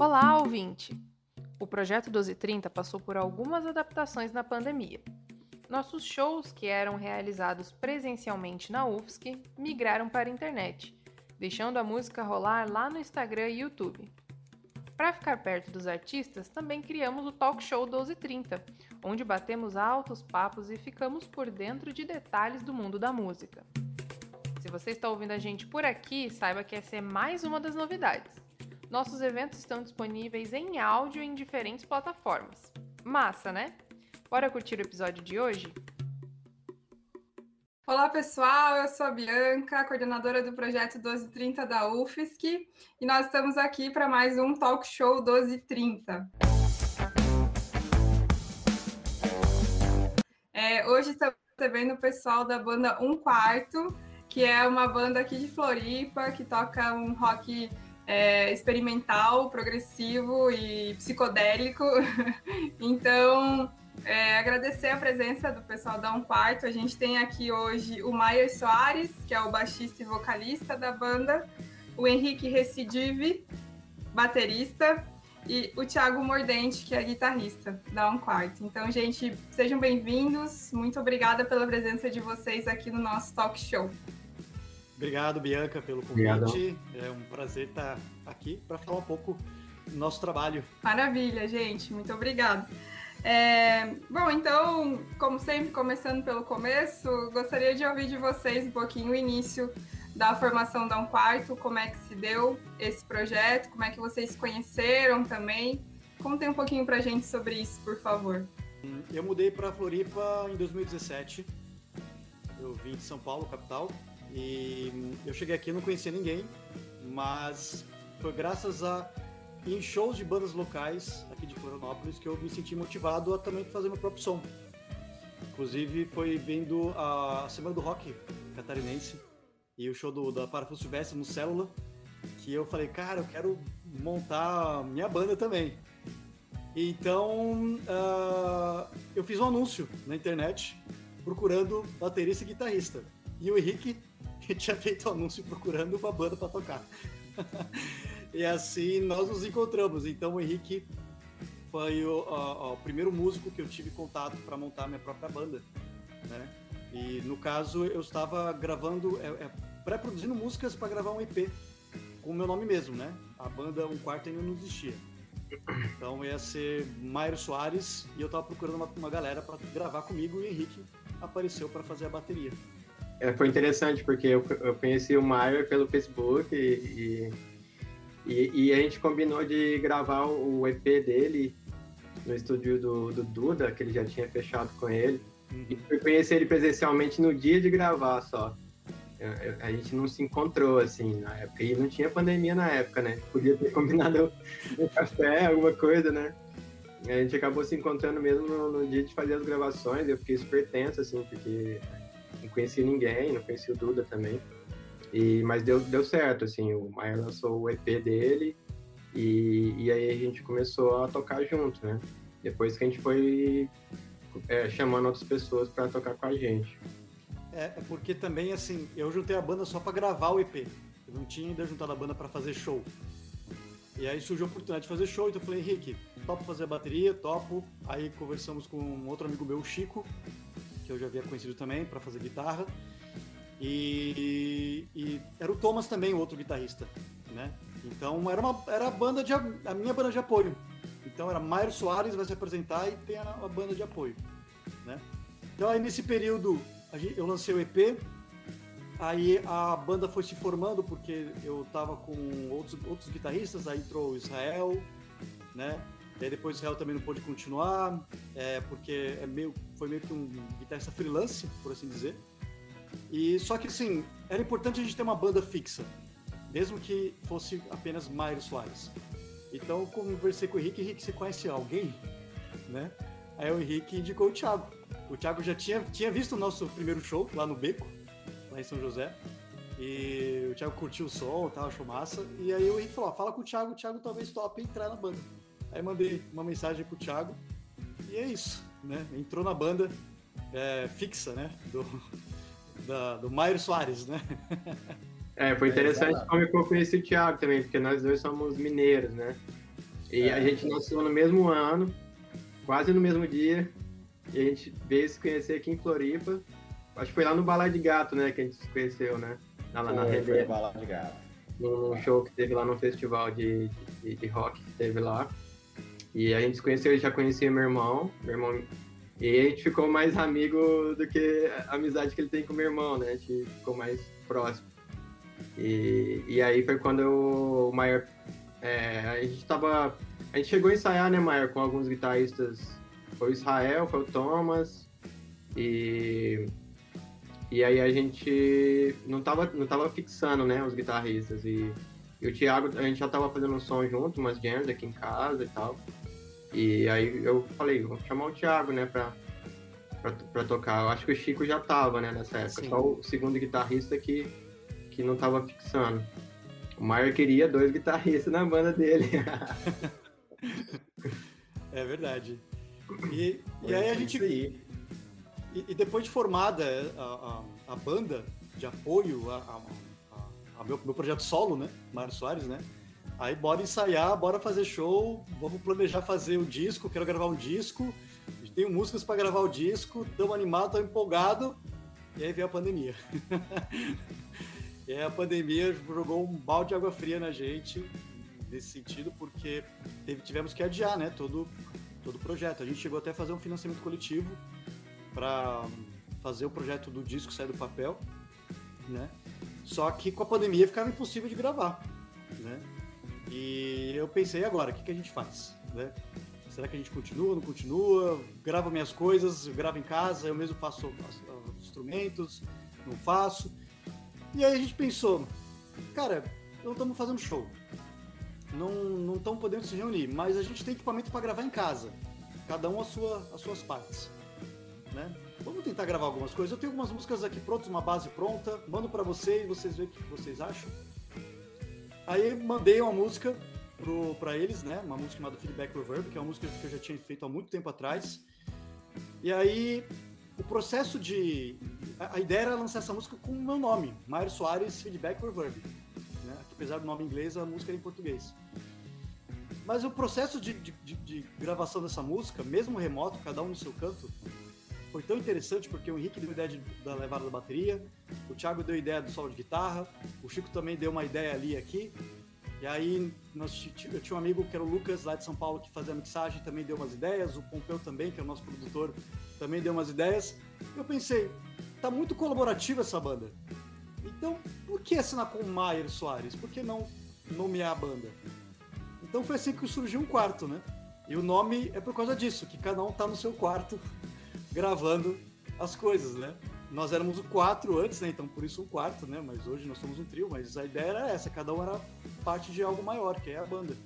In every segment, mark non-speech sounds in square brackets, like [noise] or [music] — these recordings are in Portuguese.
Olá, ouvinte! O projeto 1230 passou por algumas adaptações na pandemia. Nossos shows, que eram realizados presencialmente na UFSC, migraram para a internet, deixando a música rolar lá no Instagram e YouTube. Para ficar perto dos artistas, também criamos o Talk Show 1230, onde batemos altos papos e ficamos por dentro de detalhes do mundo da música. Se você está ouvindo a gente por aqui, saiba que essa é mais uma das novidades. Nossos eventos estão disponíveis em áudio em diferentes plataformas. Massa, né? Bora curtir o episódio de hoje? Olá, pessoal. Eu sou a Bianca, coordenadora do projeto 1230 da UFSC, e nós estamos aqui para mais um Talk Show 1230. É, hoje estamos recebendo o pessoal da banda Um Quarto, que é uma banda aqui de Floripa que toca um rock é, experimental, progressivo e psicodélico. [laughs] então, é, agradecer a presença do pessoal da Um Quarto. A gente tem aqui hoje o Maier Soares, que é o baixista e vocalista da banda, o Henrique Recidive, baterista, e o Thiago Mordente, que é guitarrista da Um Quarto. Então, gente, sejam bem-vindos. Muito obrigada pela presença de vocês aqui no nosso talk show. Obrigado, Bianca, pelo convite. Obrigado. É um prazer estar aqui para falar um pouco do nosso trabalho. Maravilha, gente. Muito obrigado. É, bom, então, como sempre, começando pelo começo, gostaria de ouvir de vocês um pouquinho o início da formação da Um Quarto, como é que se deu esse projeto, como é que vocês se conheceram também. Contem um pouquinho para a gente sobre isso, por favor. Eu mudei para Floripa em 2017. Eu vim de São Paulo, capital, e eu cheguei aqui não conhecia ninguém, mas foi graças a em shows de bandas locais aqui de Florianópolis que eu me senti motivado a também fazer meu próprio som. Inclusive foi vendo a Semana do Rock catarinense e o show do, da Parafuso Silvestre no Célula, que eu falei, cara, eu quero montar minha banda também. Então uh, eu fiz um anúncio na internet procurando baterista e guitarrista. E o Henrique tinha feito um anúncio procurando uma banda para tocar. [laughs] e assim nós nos encontramos. Então o Henrique foi o, o, o primeiro músico que eu tive contato para montar minha própria banda, né? E no caso eu estava gravando, é, é, pré-produzindo músicas para gravar um EP com o meu nome mesmo, né? A banda Um Quarto ainda não existia. Então ia ser Mairo Soares e eu estava procurando uma, uma galera para gravar comigo e o Henrique apareceu para fazer a bateria. É, foi interessante, porque eu, eu conheci o Maier pelo Facebook e, e, e, a gente combinou de gravar o EP dele no estúdio do, do Duda, que ele já tinha fechado com ele. E fui conhecer ele presencialmente no dia de gravar só. A gente não se encontrou assim na época. E não tinha pandemia na época, né? Podia ter [laughs] combinado um café, alguma coisa, né? A gente acabou se encontrando mesmo no, no, dia de fazer as gravações. Eu fiquei super tenso, assim, porque não conheci ninguém, não conheci o Duda também. E, mas deu, deu certo, assim, o Maia lançou o EP dele e, e aí a gente começou a tocar junto, né? Depois que a gente foi é, chamando outras pessoas para tocar com a gente. É, é, porque também, assim, eu juntei a banda só para gravar o EP. Eu não tinha ainda juntado a banda para fazer show. E aí surgiu a oportunidade de fazer show, então eu falei, Henrique, topo fazer a bateria, topo. Aí conversamos com um outro amigo meu, Chico, que eu já havia conhecido também para fazer guitarra. E, e, era o Thomas também, o outro guitarrista, né? Então era uma era a banda de a minha banda de apoio. Então era Mairo Soares vai se apresentar e tem a, a banda de apoio, né? Então aí nesse período eu lancei o EP, aí a banda foi se formando porque eu tava com outros outros guitarristas, aí entrou o Israel, né? E aí depois o Israel também não pôde continuar, é, porque é meio, foi meio que um guitarrista freelance, por assim dizer. E só que assim, era importante a gente ter uma banda fixa, mesmo que fosse apenas Mairo Soares. Então conversei com o Henrique, Henrique, você conhece alguém? Né? Aí o Henrique indicou o Thiago. O Thiago já tinha, tinha visto o nosso primeiro show lá no Beco, lá em São José. E o Thiago curtiu o som, tal, achou massa. E aí o Henrique falou: fala com o Thiago, o Thiago talvez tope entrar na banda. Aí mandei uma mensagem pro Thiago e é isso, né? Entrou na banda é, fixa, né? Do, da, do Mairo Soares, né? É, foi interessante é, como eu conheci o Thiago também, porque nós dois somos mineiros, né? E é. a gente nasceu no mesmo ano, quase no mesmo dia. E a gente veio se conhecer aqui em Floripa. Acho que foi lá no Balai de Gato, né, que a gente se conheceu, né? Lá, foi, na Rever. Balai de Gato. Num show que teve lá no festival de, de, de rock que teve lá. E a gente se conheceu, eu já conhecia meu irmão. Meu irmão e a gente ficou mais amigo do que a amizade que ele tem com meu irmão, né? A gente ficou mais próximo. E, e aí foi quando eu, o Maior. É, a gente tava. A gente chegou a ensaiar, né, Maior, com alguns guitarristas. Foi o Israel, foi o Thomas. E. E aí a gente não tava, não tava fixando, né, os guitarristas. E, e o Thiago, a gente já tava fazendo um som junto, umas jams aqui em casa e tal. E aí eu falei, vou chamar o Thiago, né, pra, pra, pra tocar. Eu acho que o Chico já tava, né, nessa época. Sim. Só o segundo guitarrista que, que não tava fixando. O Maier queria dois guitarristas na banda dele. [laughs] é verdade. E, e aí a gente. E, e, depois de formada a, a, a banda de apoio a, a, meu, meu projeto solo, né? Mário Soares, né? Aí bora ensaiar, bora fazer show, vamos planejar fazer o disco, quero gravar um disco, tenho músicas para gravar o disco, tamo animado, tô empolgado, e aí veio a pandemia. [laughs] e a pandemia jogou um balde de água fria na gente, nesse sentido, porque teve, tivemos que adiar, né, todo, todo o projeto. A gente chegou até a fazer um financiamento coletivo para fazer o projeto do disco sair do papel, né? Só que com a pandemia ficava impossível de gravar, né? E eu pensei, agora, o que, que a gente faz? Né? Será que a gente continua, não continua? Gravo minhas coisas, gravo em casa, eu mesmo faço os instrumentos, não faço. E aí a gente pensou, cara, não estamos fazendo show. Não estamos podendo se reunir, mas a gente tem equipamento para gravar em casa. Cada um a sua, as suas partes. Né? Vamos tentar gravar algumas coisas. Eu tenho algumas músicas aqui prontas, uma base pronta. Mando para vocês, vocês veem o que vocês acham. Aí mandei uma música pro, pra eles, né? Uma música chamada Feedback Reverb, que é uma música que eu já tinha feito há muito tempo atrás. E aí, o processo de. A, a ideia era lançar essa música com o meu nome, Mário Soares Feedback Reverb. Né? Apesar do nome inglês, a música era em português. Mas o processo de, de, de, de gravação dessa música, mesmo remoto, cada um no seu canto, foi tão interessante porque o Henrique deu ideia de, da levada da bateria, o Thiago deu ideia do solo de guitarra, o Chico também deu uma ideia ali aqui. E aí nós, eu tinha um amigo que era o Lucas lá de São Paulo que fazia a mixagem, também deu umas ideias, o Pompeu também, que é o nosso produtor, também deu umas ideias. Eu pensei, tá muito colaborativa essa banda. Então, por que assinar com o Maier Soares? Por que não nomear a banda? Então foi assim que surgiu um quarto, né? E o nome é por causa disso, que cada um tá no seu quarto gravando as coisas, né? Nós éramos o quatro antes, né? Então por isso um quarto, né? Mas hoje nós somos um trio, mas a ideia era essa, cada um era parte de algo maior, que é a banda.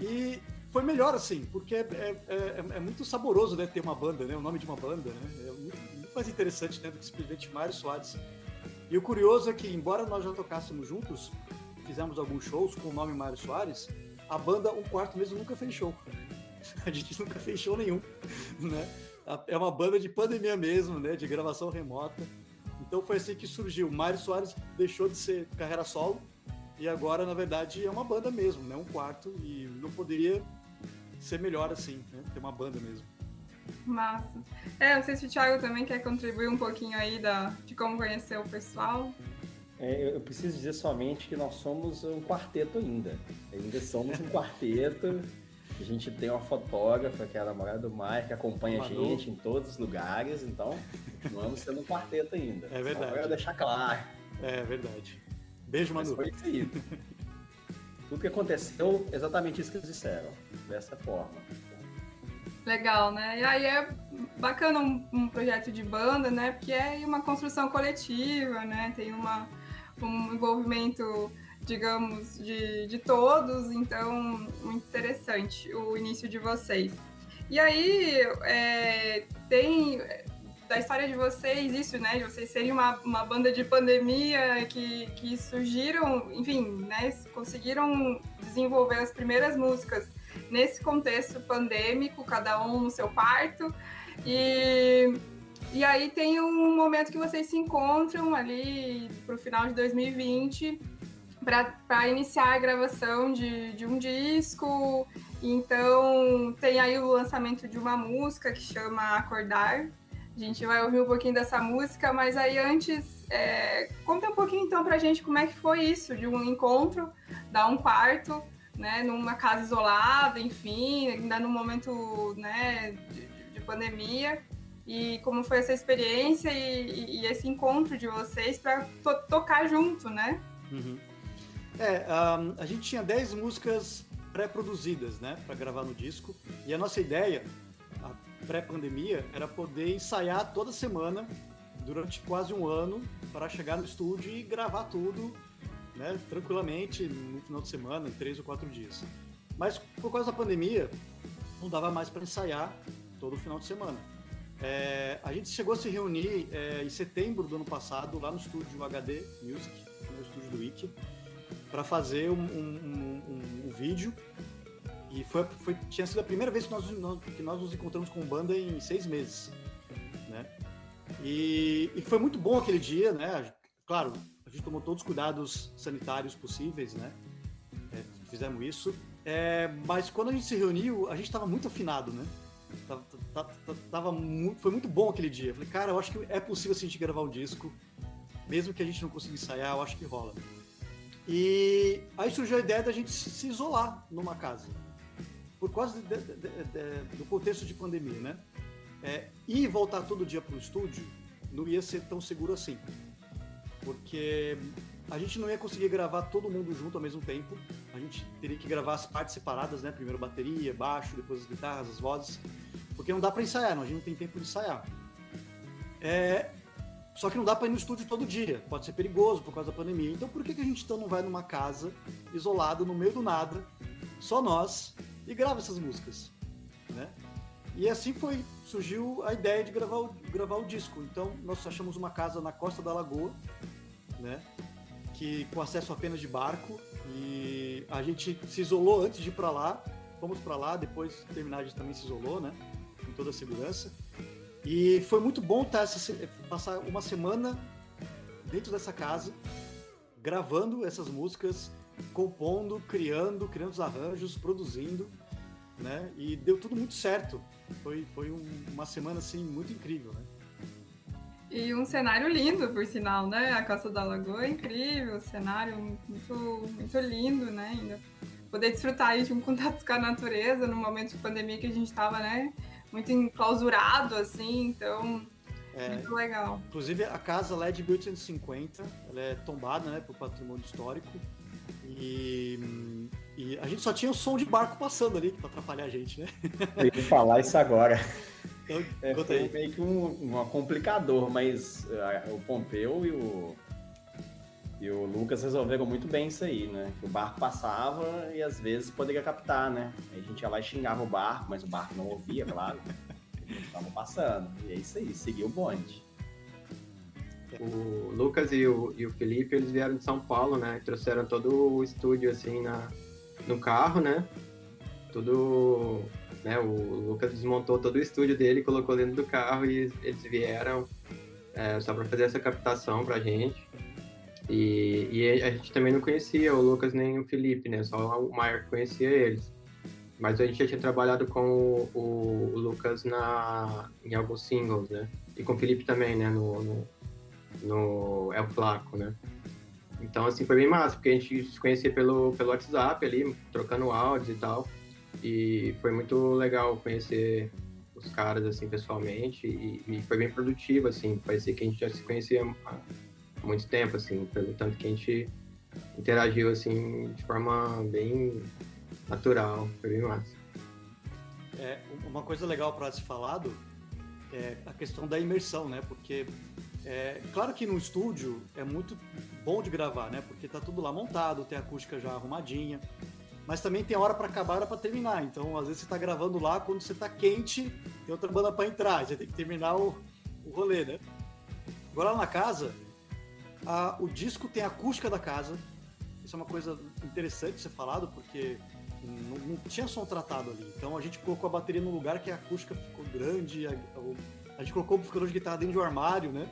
E foi melhor assim, porque é, é, é, é muito saboroso, né? Ter uma banda, né? O nome de uma banda, né? É muito, muito mais interessante, né? Do que simplesmente Mário Soares. E o curioso é que, embora nós já tocássemos juntos, fizemos alguns shows com o nome Mário Soares, a banda Um Quarto mesmo nunca fez show. [laughs] A gente nunca fez show nenhum, né? É uma banda de pandemia mesmo, né? De gravação remota. Então foi assim que surgiu. Mário Soares deixou de ser carreira solo e agora, na verdade, é uma banda mesmo, né? Um quarto e não poderia ser melhor assim, né? Ter uma banda mesmo. Massa. É, não sei se o Thiago também quer contribuir um pouquinho aí da, de como conhecer o pessoal. É, eu preciso dizer somente que nós somos um quarteto ainda. Ainda somos um quarteto. [laughs] A gente tem uma fotógrafa, que é a namorada do Maia, que acompanha Manu. a gente em todos os lugares, então continuamos sendo um quarteto ainda. [laughs] É verdade. Só pra deixar claro. É verdade. Beijo, Manu. Mas foi isso aí. [laughs] Tudo que aconteceu, exatamente isso que eles disseram, dessa forma. Legal, né? E aí é bacana um, um, projeto de banda, né? Porque é uma construção coletiva, né? Tem uma, um envolvimento digamos, de, de todos, então, muito interessante o início de vocês. E aí, é, tem da história de vocês isso, né, de vocês serem uma, uma banda de pandemia que, que surgiram, enfim, né, conseguiram desenvolver as primeiras músicas nesse contexto pandêmico, cada um no seu parto, e, e aí tem um momento que vocês se encontram ali pro final de 2020 para iniciar a gravação de, de um disco. Então, tem aí o lançamento de uma música que chama Acordar. A gente vai ouvir um pouquinho dessa música, mas aí antes, é, conta um pouquinho então pra gente como é que foi isso, de um encontro, dar um quarto, né, numa casa isolada, enfim, ainda no momento, né, de, de pandemia e como foi essa experiência e, e esse encontro de vocês para to tocar junto, né? Uhum. É, um, a gente tinha 10 músicas pré-produzidas, né, para gravar no disco, e a nossa ideia, a pré-pandemia, era poder ensaiar toda semana durante quase um ano para chegar no estúdio e gravar tudo, né, tranquilamente no final de semana, em três ou quatro dias. Mas por causa da pandemia, não dava mais para ensaiar todo final de semana. É, a gente chegou a se reunir é, em setembro do ano passado, lá no estúdio HD Music, no estúdio do Wiki, para fazer um, um, um, um, vídeo. E foi, foi, tinha sido a primeira vez que nós, que nós nos encontramos com banda em seis meses. Né? E, e foi muito bom aquele dia, né? Claro, a gente tomou todos os cuidados sanitários possíveis, né? É, fizemos isso. É, mas quando a gente se reuniu, a gente estava muito afinado, né? Tava, tava, tava muito, foi muito bom aquele dia. falei, cara, eu acho que é possível assim, a gente gravar o disco, mesmo que a gente não consiga ensaiar, eu acho que rola. E aí surgiu a ideia da gente se isolar numa casa, por causa de, de, de, do contexto de pandemia, né? É, e voltar todo dia para o estúdio não ia ser tão seguro assim, porque a gente não ia conseguir gravar todo mundo junto ao mesmo tempo. A gente teria que gravar as partes separadas, né? Primeiro bateria, baixo, depois as guitarras, as vozes. Porque não dá para ensaiar, não. a gente não tem tempo de ensaiar. É... Só que não dá para ir no estúdio todo dia. Pode ser perigoso por causa da pandemia. Então por que, que a gente então não vai numa casa isolada, no meio do nada, só nós, e grava essas músicas? Né? E assim foi, surgiu a ideia de gravar o, gravar o disco. Então nós achamos uma casa na Costa da Lagoa, né? que com acesso apenas de barco e a gente se isolou antes de ir para lá, fomos para lá, depois de terminar a gente também se isolou, né, com toda a segurança. E foi muito bom tá, essa, passar uma semana dentro dessa casa, gravando essas músicas, compondo, criando, criando os arranjos, produzindo, né? E deu tudo muito certo. Foi, foi um, uma semana assim muito incrível, né? E um cenário lindo, por sinal, né? A Costa da Lagoa é incrível, cenário muito, muito lindo, né? Ainda poder desfrutar aí de um contato com a natureza no momento de pandemia que a gente estava, né? Muito enclausurado, assim, então... É, muito legal. Inclusive, a casa lá é de 1850, ela é tombada, né, por patrimônio histórico. E, e, a gente só tinha o som de barco passando ali para atrapalhar a gente, né? Eu ia falar isso agora. Então, é, foi meio que um, um complicador, mas uh, o Pompeu e o, e o Lucas resolveram muito bem isso aí, né? Que o barco passava e às vezes poderia captar, né? Aí a gente ia lá e xingava o barco, mas o barco não ouvia, claro. Estavam passando. E é isso aí, seguiu o bonde. O Lucas e o, e o Felipe, eles vieram de São Paulo, né? Trouxeram todo o estúdio assim na, no carro, né? Tudo né? O Lucas desmontou todo o estúdio dele, colocou dentro do carro e eles vieram é, só para fazer essa captação para a gente. E, e, a gente também não conhecia o Lucas nem o Felipe, né? Só o Maier conhecia eles. Mas a gente já tinha trabalhado com o, o, o, Lucas na, em alguns singles, né? E com o Felipe também, né? No, no, no El Flaco, né? Então, assim, foi bem massa, porque a gente se conhecia pelo, pelo WhatsApp ali, trocando áudios e tal. E foi muito legal conhecer os caras, assim, pessoalmente. E, e foi bem produtivo, assim. Parecia que a gente já se conhecia muito tempo, assim. Pelo tanto que a gente interagiu, assim, de forma bem natural. Foi bem massa. É, uma coisa legal para se falado é a questão da imersão, né? Porque é, claro que no estúdio é muito bom de gravar, né? Porque tá tudo lá montado, tem a acústica já arrumadinha mas também tem hora para acabar, hora para terminar. Então, às vezes você tá gravando lá, quando você tá quente, tem outra banda para entrar, você tem que terminar o, o rolê, né? Agora lá na casa, a, o disco tem a acústica da casa. Isso é uma coisa interessante de ser falado, porque não, não, tinha som tratado ali. Então a gente colocou a bateria num lugar que a acústica ficou grande, a, a, a gente colocou o amplificador de guitarra dentro de um armário, né?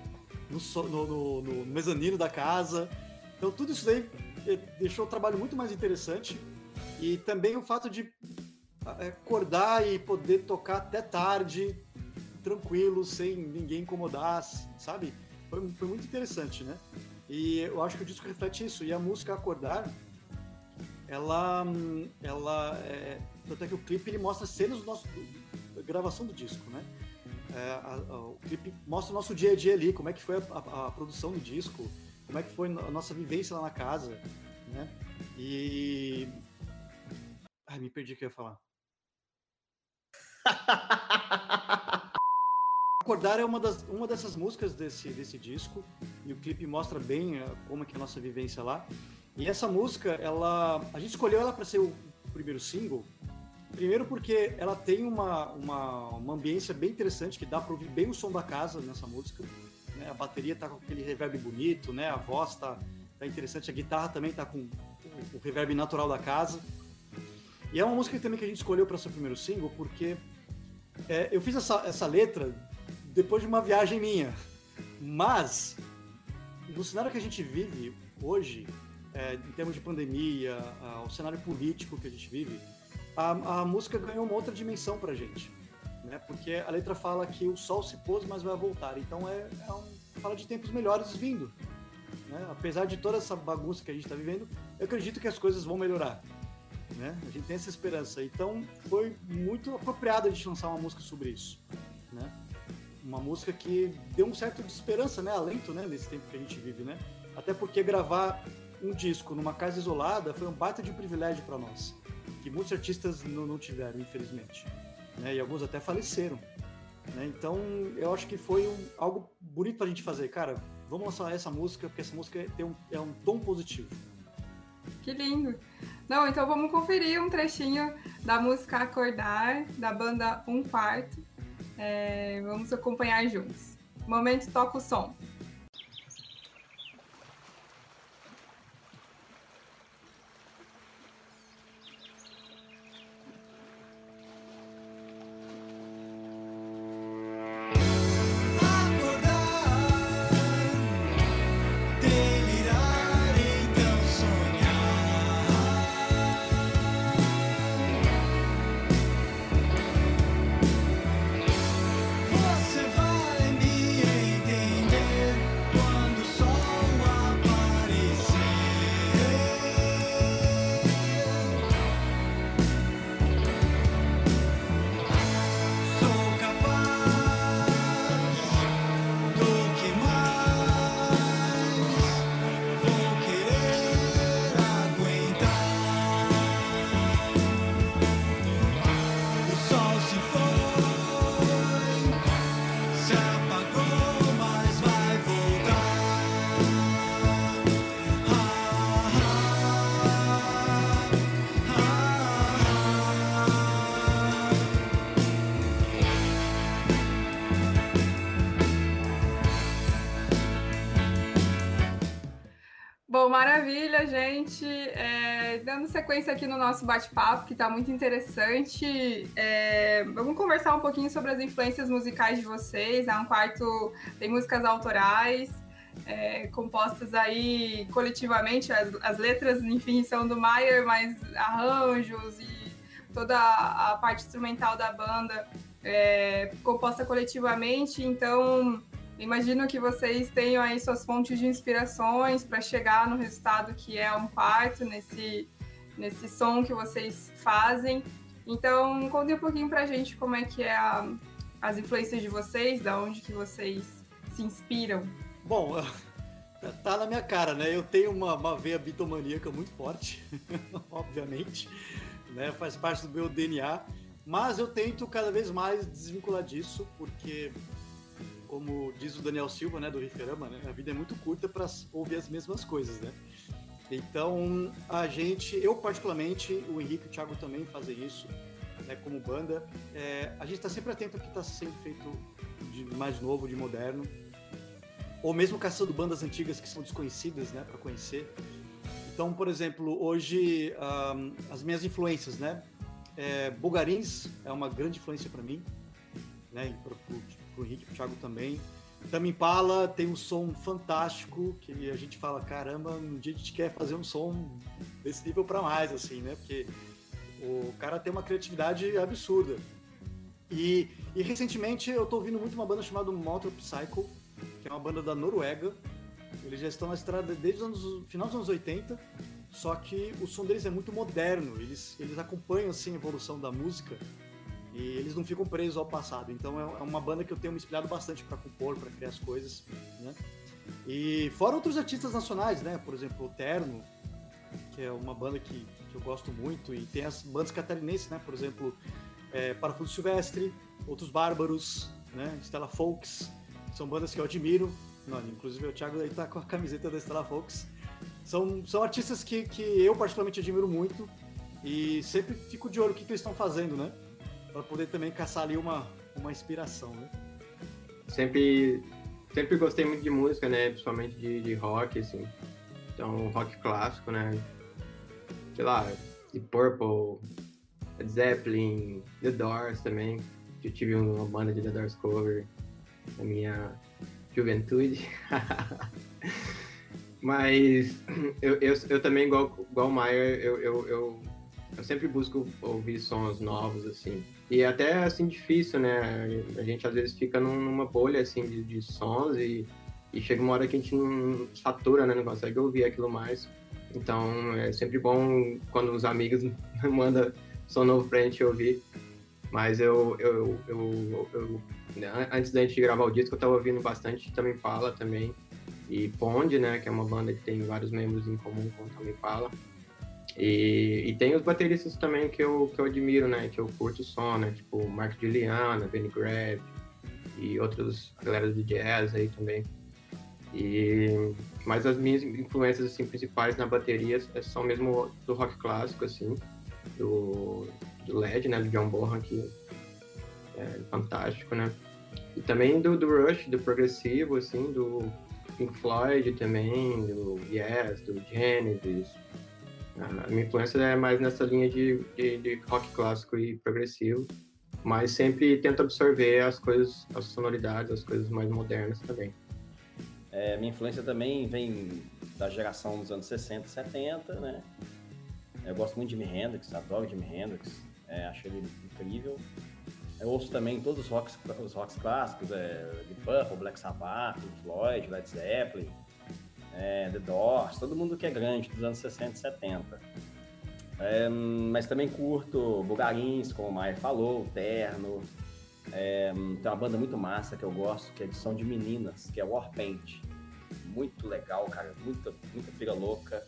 No, no, no, no mezanino da casa. Então tudo isso daí eh, deixou o trabalho muito mais interessante e também o fato de eh, acordar e poder tocar até tarde, tranquilo, sem ninguém incomodar, sabe? Foi, foi muito interessante, né? E eu acho que o disco reflete isso. E a música Acordar, ela, ela é, tanto é que o clipe ele mostra cenas do nosso gravação do disco, né? É, a, a, o clipe mostra o nosso dia a dia ali, como é que foi a, a, produção do disco, como é que foi a nossa vivência lá na casa, né? E ai, me perdi o que eu ia falar. [laughs] Acordar é uma, das, uma dessas músicas desse, desse disco, e o clipe mostra bem uh, como é que é a nossa vivência lá. E essa música, ela, a gente escolheu ela para ser o primeiro single, primeiro porque ela tem uma, uma, uma ambiência bem interessante, que dá para ouvir bem o som da casa nessa música. Né? A bateria tá com aquele reverb bonito, né? a voz tá, tá interessante, a guitarra também tá com o reverb natural da casa. E é uma música também que a gente escolheu para ser o primeiro single, porque é, eu fiz essa, essa letra depois de uma viagem minha. Mas, no cenário que a gente vive hoje, é, em termos de pandemia, o cenário político que a gente vive, a, a música ganhou uma outra dimensão pra gente. Né? Porque a letra fala que o sol se pôs, mas vai voltar. Então é, é um, fala de tempos melhores vindo. Né? Apesar de toda essa bagunça que a gente está vivendo, eu acredito que as coisas vão melhorar. Né? A gente tem essa esperança. Então foi muito apropriado a gente lançar uma música sobre isso. Uma música que deu um certo de esperança, né, alento, né, nesse tempo que a gente vive, né? Até porque gravar um disco numa casa isolada foi um baita de privilégio para nós, que muitos artistas não, não tiveram, infelizmente, né? E alguns até faleceram, né? Então, eu acho que foi um, algo bonito para a gente fazer, cara. Vamos lançar essa música porque essa música tem um, é um tom positivo. Que lindo! Não, então vamos conferir um trechinho da música Acordar, da banda Um Quarto. É, vamos acompanhar juntos. Momento toca o som. Gente. É, dando sequência aqui no nosso bate-papo, que está muito interessante. É, vamos conversar um pouquinho sobre as influências musicais de vocês. É um quarto tem músicas autorais, é, compostas aí coletivamente. As, as, letras, enfim, são do Maier, mas arranjos e toda a parte instrumental da banda é composta coletivamente. Então Imagino que vocês tenham aí suas fontes de inspirações para chegar no resultado que é um quarto, nesse, nesse som que vocês fazem. Então, conte um pouquinho para a gente como é que é a, as influências de vocês, da onde que vocês se inspiram. Bom, [laughs] tá na minha cara, né? Eu tenho uma, uma veia bitomaníaca muito forte, [laughs] obviamente, né? Faz parte do meu DNA, mas eu tento cada vez mais desvincular disso, porque como diz o Daniel Silva, né, do Riferama, né, a vida é muito curta para ouvir as mesmas coisas, né? Então, a gente, eu particularmente, o Henrique e o Thiago também fazem isso, né, como banda. É, a gente está sempre atento ao que está sendo feito de mais novo, de moderno, ou mesmo caçando bandas antigas que são desconhecidas, né, para conhecer. Então, por exemplo, hoje um, as minhas influências, né, é, Bulgarins é uma grande influência para mim, né, pro Henrique pro Thiago também. Tame Impala tem um som fantástico que a gente fala, caramba, um dia a gente quer fazer um som desse nível para mais, assim, né? Porque o cara tem uma criatividade absurda. E, e recentemente eu tô ouvindo muito uma banda chamada Motor Psycho, que é uma banda da Noruega. Eles já estão na estrada desde anos, final dos anos 80, só que o som deles é muito moderno, eles, eles acompanham assim, a evolução da música e eles não ficam presos ao passado. Então é, é uma banda que eu tenho me inspirado bastante para compor, para criar as coisas, né? E fora outros artistas nacionais, né? Por exemplo, o Terno, que é uma banda que, que eu gosto muito, e tem as bandas catarinenses, né? Por exemplo, é, Parafuso Silvestre, Outros Bárbaros, né? Stella Folks, são bandas que eu admiro. Não, inclusive o Thiago aí tá com a camiseta da Stella Folks. São, são artistas que, que eu particularmente admiro muito e sempre fico de olho o que, que eles estão fazendo, né? Para poder também caçar ali uma, uma inspiração, né? Sempre, sempre gostei muito de música, né? Principalmente de, de rock, assim. Então, rock clássico, né? Sei lá, The Purple, Led Zeppelin, The Doors também. Eu tive uma banda de The Doors cover na minha juventude. [laughs] Mas eu, eu, eu, também, igual, igual o Maier, eu, eu, eu, eu, sempre busco ouvir sons novos, assim. E é até, assim, difícil, né? A gente, às vezes, fica numa bolha, assim, de, de sons e, e chega uma hora que a gente não satura, né? Não consegue ouvir aquilo mais. Então, é sempre bom quando os amigos [laughs] mandam som novo pra gente ouvir. Mas eu, eu, eu, eu, né, antes da gente gravar o disco, eu tava ouvindo bastante também Fala também. E Pond, né, que é uma banda que tem vários membros em comum com também Fala. E, e tem os bateristas também que eu, que eu admiro, né, que eu curto o som, né, tipo Mark Juliana, Benny Grab e outros galera do jazz aí também. E, mas as minhas influências assim, principais na bateria são mesmo do rock clássico, assim, do, do LED, né, do John Bonham, que é fantástico, né? E também do, do Rush, do progressivo, assim, do Pink Floyd também, do Yes, do Genesis. A minha influência é mais nessa linha de, de, de rock clássico e progressivo, mas sempre tento absorver as coisas, as sonoridades, as coisas mais modernas também. É, minha influência também vem da geração dos anos 60 e 70, né? Eu gosto muito de Jimi Hendrix, adoro Jimi Hendrix, é, acho ele incrível. Eu ouço também todos os rocks, os rocks clássicos, é, The Purple, Black Sabbath, Floyd, Led Zeppelin, é, The Doors, todo mundo que é grande, dos anos 60 e 70. É, mas também curto Bugarins, como o Maia falou, Terno. É, tem uma banda muito massa que eu gosto, que é de som de meninas, que é Warpaint. Muito legal, cara, muita, muita pira louca.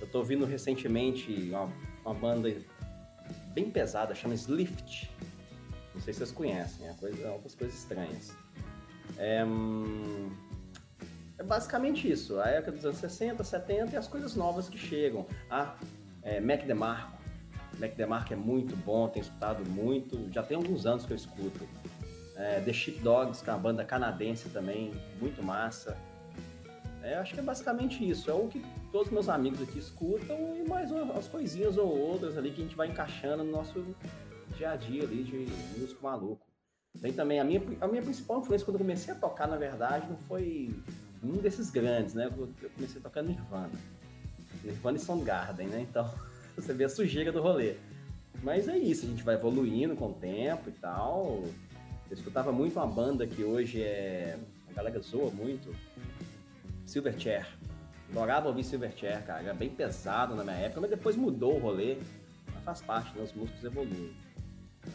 Eu tô ouvindo recentemente uma, uma banda bem pesada, chama Slift. Não sei se vocês conhecem, é coisa, algumas coisas estranhas. É, hum, é, basicamente isso, a época dos anos 60, 70 e as coisas novas que chegam. Ah, é, Mac DeMarco. Mac DeMarco é muito bom, tenho escutado muito, já tem alguns anos que eu escuto. É, The Sheepdogs, que é uma banda canadense também, muito massa. É, acho que é basicamente isso. É o que todos meus amigos aqui escutam e mais umas coisinhas ou outras ali que a gente vai encaixando no nosso dia a dia ali de músico maluco. Tem também a minha, a minha principal influência quando eu comecei a tocar, na verdade, não foi um desses grandes, né? Eu comecei tocar Nirvana. Nirvana e Soundgarden, né? Então, [laughs] você vê a sujeira do rolê. Mas é isso, a gente vai evoluindo com o tempo e tal. Eu escutava muito uma banda que hoje é. A galera zoa muito, Silverchair. Adorava ouvir Silverchair, cara. Era bem pesado na minha época, mas depois mudou o rolê. Mas faz parte, né? Os músicos evoluem.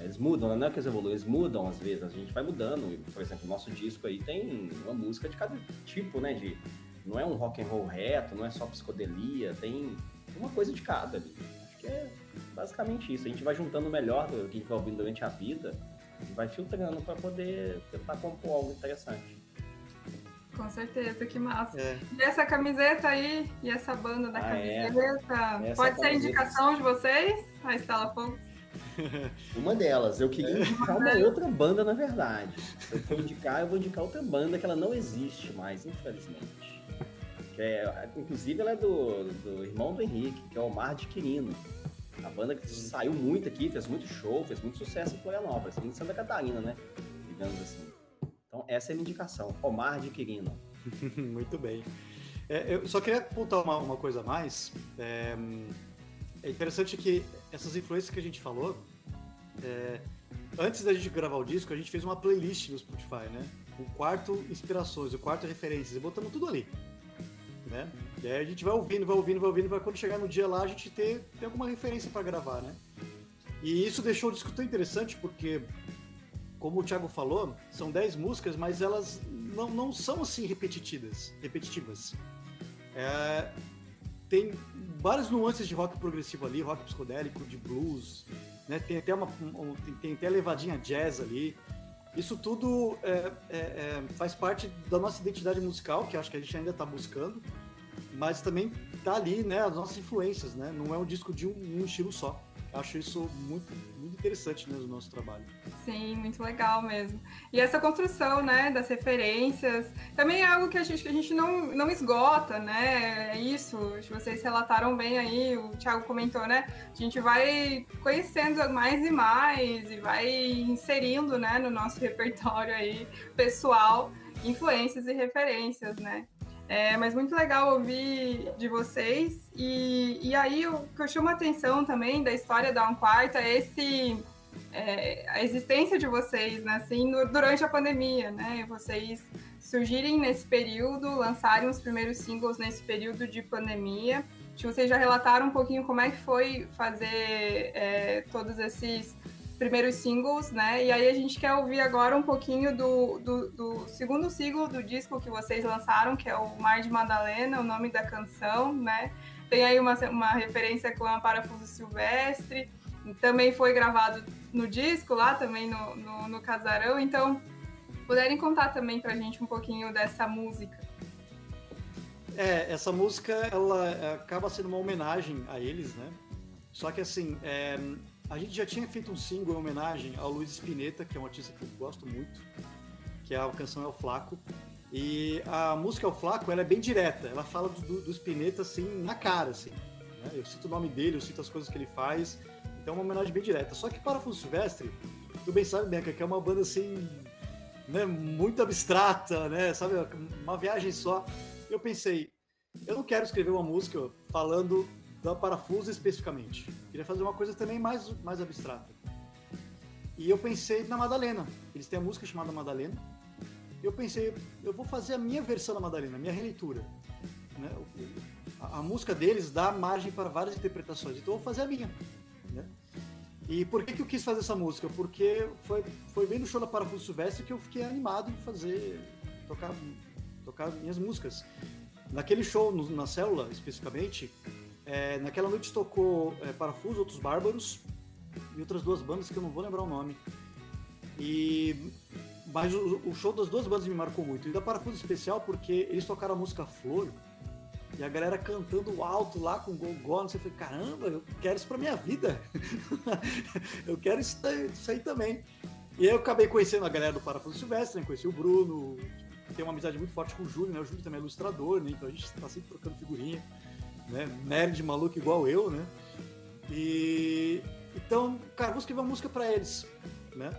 Eles mudam, não é que eles evoluem, eles mudam às vezes, a gente vai mudando. Por exemplo, o nosso disco aí tem uma música de cada tipo, né? De, não é um rock and roll reto, não é só psicodelia, tem uma coisa de cada ali. Acho que é basicamente isso. A gente vai juntando o melhor do que a gente vai ouvindo durante a vida e vai filtrando para poder tentar compor algo interessante. Com certeza, que massa. É. E essa camiseta aí, e essa banda da ah, é? camiseta, é. pode ser indicação de vocês? A Estela Fox? [laughs] Uma delas. Eu queria indicar uma outra banda, na verdade. Se eu for indicar, eu vou indicar outra banda que ela não existe mais, infelizmente. É, inclusive, ela é do, do irmão do Henrique, que é o Omar de Quirino. A banda que saiu muito aqui, fez muito show, fez muito sucesso em Florianópolis, em Santa Catarina, né? Digamos assim. Então, essa é a minha indicação. Omar de Quirino. [laughs] Muito bem. É, eu só queria apontar uma, uma coisa a mais. É, é, interessante que essas influências que a gente falou, é, antes da gente gravar o disco, a gente fez uma playlist no Spotify, né? O quarto inspirações, o quarto referências, e botamos tudo ali. Né? E aí a gente vai ouvindo, vai ouvindo, vai ouvindo, para quando chegar no dia lá a gente ter, ter alguma referência para gravar, né? E isso deixou o disco tão interessante porque, como o Thiago falou, são 10 músicas, mas elas não, não são assim repetitivas. repetitivas. É, tem várias nuances de rock progressivo ali, rock psicodélico, de blues, né? Tem até uma um, tem, até levadinha jazz ali. Isso tudo é, é, é, faz parte da nossa identidade musical, que acho que a gente ainda está buscando, mas também tá ali, né, as nossas influências, né? Não é um disco de um, um estilo só acho isso muito interessante né, no nosso trabalho. Sim, muito legal mesmo. E essa construção né, das referências também é algo que a gente, que a gente não, não esgota, né? É isso, vocês relataram bem aí, o Thiago comentou, né? A gente vai conhecendo mais e mais e vai inserindo né, no nosso [laughs] repertório aí pessoal influências e referências, né? É, mas muito legal ouvir de vocês. E, e aí o que eu chamo a atenção também da história da Quarto é esse. É, a existência de vocês, né, assim, no, durante a pandemia, né? Vocês surgirem nesse período, lançarem os primeiros singles nesse período de pandemia. Vocês já relataram um pouquinho como é que foi fazer é, todos esses primeiros singles, né? E aí a gente quer ouvir agora um pouquinho do, do, do, segundo single do disco que vocês lançaram, que é o Mar de Madalena, o nome da canção, né? Tem aí uma, uma referência com a Parafuso Silvestre, também foi gravado no disco lá, também no, no, no Casarão, então puderem contar também pra gente um pouquinho dessa música. É, essa música, ela acaba sendo uma homenagem a eles, né? Só que assim, é, a gente já tinha feito um single em homenagem ao Luiz Spinetta, que é um artista que eu gosto muito, que a canção É o Flaco. E a música É o Flaco, ela é bem direta, ela fala do, do Spinetta assim, na cara, assim. Né? Eu cito o nome dele, eu cito as coisas que ele faz, então é uma homenagem bem direta. Só que Parafuso Silvestre, tu bem sabe, Beca, que é uma banda assim, né, muito abstrata, né, sabe, uma viagem só. Eu pensei, eu não quero escrever uma música falando da parafuso especificamente. Queria fazer uma coisa também mais, mais abstrata. E eu pensei na Madalena. Eles têm a música chamada Madalena. Eu pensei, eu vou fazer a minha versão da Madalena, a minha releitura. Né? A, a, música deles dá margem para várias interpretações, então eu vou fazer a minha. Né? E por que, que eu quis fazer essa música? Porque foi, foi bem no show da Parafuso Silvestre que eu fiquei animado em fazer, tocar, tocar minhas músicas. Naquele show, no, na célula especificamente, é, naquela noite tocou é, Parafuso, Outros Bárbaros e outras duas bandas que eu não vou lembrar o nome. E mas o, o, show das duas bandas me marcou muito. E da Parafuso especial porque eles tocaram a música Flor e a galera cantando alto lá com gogó, não sei, eu falei, caramba, eu quero isso pra minha vida. [laughs] eu quero isso, isso, aí também. E aí eu acabei conhecendo a galera do Parafuso Silvestre, né? conheci o Bruno, tem uma amizade muito forte com o Júlio, né? O Júlio também é ilustrador, né? Então a gente tá sempre trocando figurinha né? Nerd maluco igual eu, né? E então, cara, vou escrever uma música para eles, né?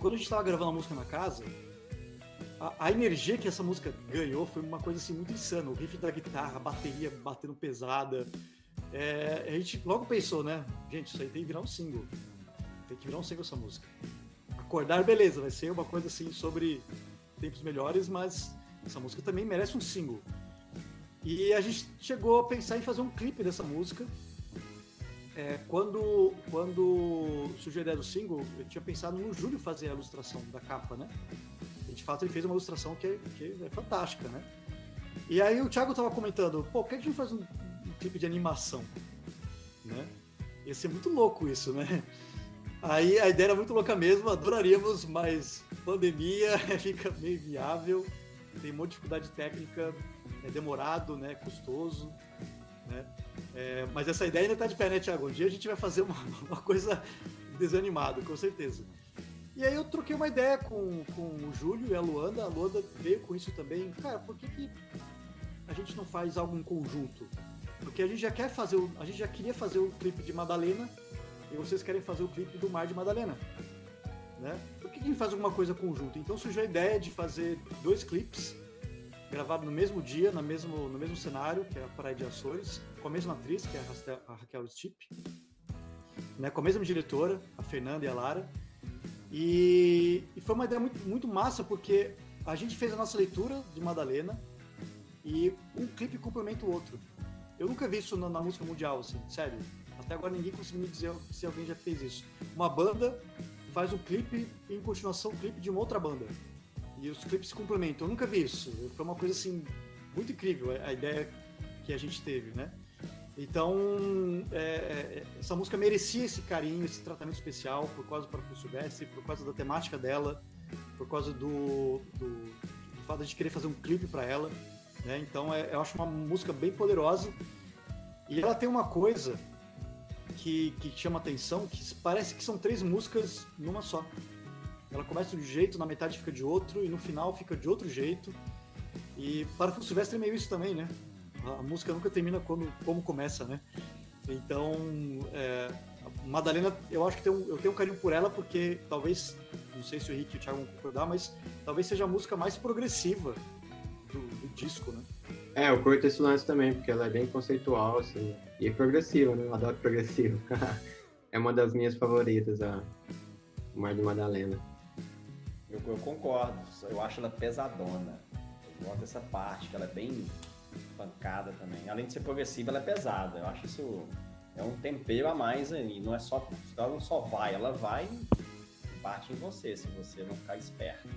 Quando a gente tava gravando a música na casa, a, a, energia que essa música ganhou foi uma coisa assim muito insana. O riff da guitarra, a bateria batendo pesada. É, a gente logo pensou, né? Gente, isso aí tem que virar um single. Tem que virar um single essa música. Acordar, beleza, vai ser uma coisa assim sobre tempos melhores, mas essa música também merece um single. E a gente chegou a pensar em fazer um clipe dessa música. É, quando, quando surgiu a ideia do single, eu tinha pensado no Júlio fazer a ilustração da capa, né? E de fato ele fez uma ilustração que é, que é fantástica, né? E aí o Thiago tava comentando, pô, por que a gente não faz um, um clipe de animação? Né? Ia ser muito louco isso, né? Aí a ideia era muito louca mesmo, adoraríamos, mas pandemia [laughs] fica meio viável, tem muita dificuldade técnica, é demorado, né, custoso, né? É, mas essa ideia ainda está de pé, né, Thiago? Um dia a gente vai fazer uma, [laughs] uma coisa desanimada, com certeza. E aí eu troquei uma ideia com, com o Júlio e a Luanda, a Luanda veio com isso também. Cara, por que, que a gente não faz algo em conjunto? Porque a gente já quer fazer, a gente já queria fazer o clipe de Madalena e vocês querem fazer o clipe do Mar de Madalena. Né? Por que gente faz alguma coisa conjunta? Então surgiu a ideia de fazer dois clipes gravados no mesmo dia, no mesmo, no mesmo cenário, que é a Praia de Açores, com a mesma atriz, que é a Raquel Stipe, né? com a mesma diretora, a Fernanda e a Lara. E, e foi uma ideia muito, muito massa, porque a gente fez a nossa leitura de Madalena e um clipe complementa o outro. Eu nunca vi isso na, na música mundial, assim, sério. Até agora ninguém conseguiu me dizer se alguém já fez isso. Uma banda faz um clipe em continuação um clipe de uma outra banda. E os clipes se complementam. Eu nunca vi isso. Foi uma coisa assim muito incrível a ideia que a gente teve, né? Então, é, é, essa música merecia esse carinho, esse tratamento especial por causa do Parafuso Silvestre, por causa da temática dela, por causa do, do, do fato de querer fazer um clipe para ela. Né? Então, é, eu acho uma música bem poderosa. E ela tem uma coisa que, que chama atenção, que parece que são três músicas numa só. Ela começa de um jeito, na metade fica de outro, e no final fica de outro jeito. E para o Silvestre é meio isso também, né? A, música nunca termina quando, como começa, né? Então, é, Madalena, eu acho que tem um, eu tenho um carinho por ela porque talvez, não sei se o Henrique e o Thiago vão concordar, mas talvez seja a música mais progressiva do, do disco, né? É, eu curto esse lance também, porque ela é bem conceitual, assim, e é progressiva, né? Eu adoro progressivo. [laughs] é uma das minhas favoritas, a Mar de Madalena. Eu, eu, concordo, eu acho ela pesadona. Eu gosto dessa parte, que ela é bem pancada também. Além de ser progressiva, ela é pesada. Eu acho isso é um tempero a mais aí. Não é só. Ela não só vai, ela vai e bate em você, se você não ficar esperto.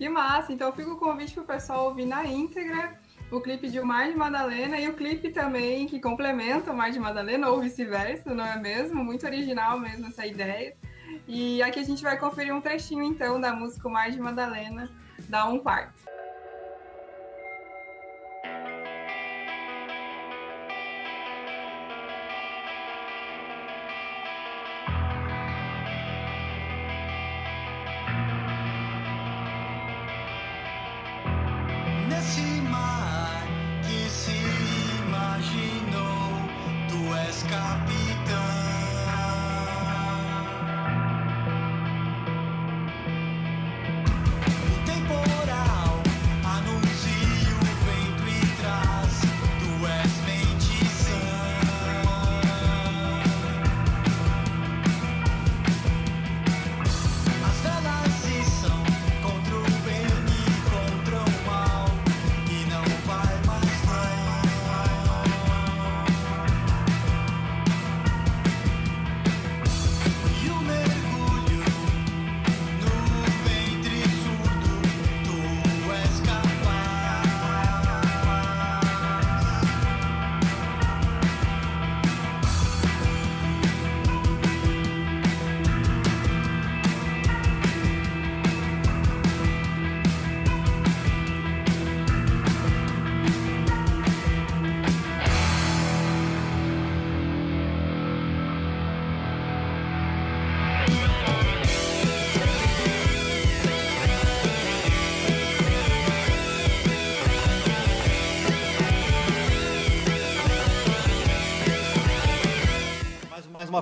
Que massa! Então fica o convite para o pessoal ouvir na íntegra o clipe de O Mar de Madalena e o clipe também que complementa o Mar de Madalena, ou vice-versa, não é mesmo? Muito original mesmo essa ideia. E aqui a gente vai conferir um trechinho então da música O Mar de Madalena, da Um Quarto.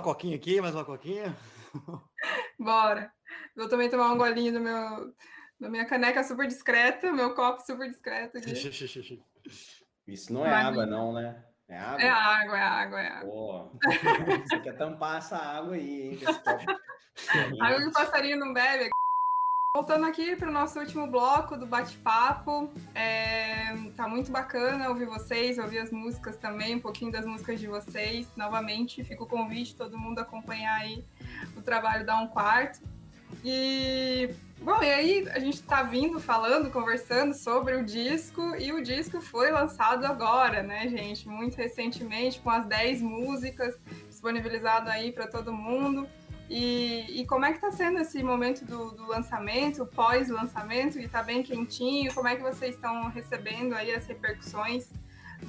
Coquinha aqui, mais uma coquinha. [laughs] Bora. Vou também tomar um golinho do meu, da minha caneca super discreta, meu copo super discreto aqui. Isso não é Mas... água, não, né? É água? É água, é água, é água. Pô, [laughs] você quer tampar essa água aí, hein? água que [laughs] o passarinho não bebe. Voltando aqui para o nosso último bloco do bate-papo, é, tá muito bacana ouvir vocês, ouvir as músicas também, um pouquinho das músicas de vocês. Novamente, fica o convite todo mundo acompanhar aí o trabalho da Um Quarto. E, bom, e aí a gente está vindo falando, conversando sobre o disco, e o disco foi lançado agora, né, gente? Muito recentemente, com as 10 músicas disponibilizado aí para todo mundo. E, e, como é que está sendo esse momento do, do lançamento, pós-lançamento, que está bem quentinho? Como é que vocês estão recebendo aí as repercussões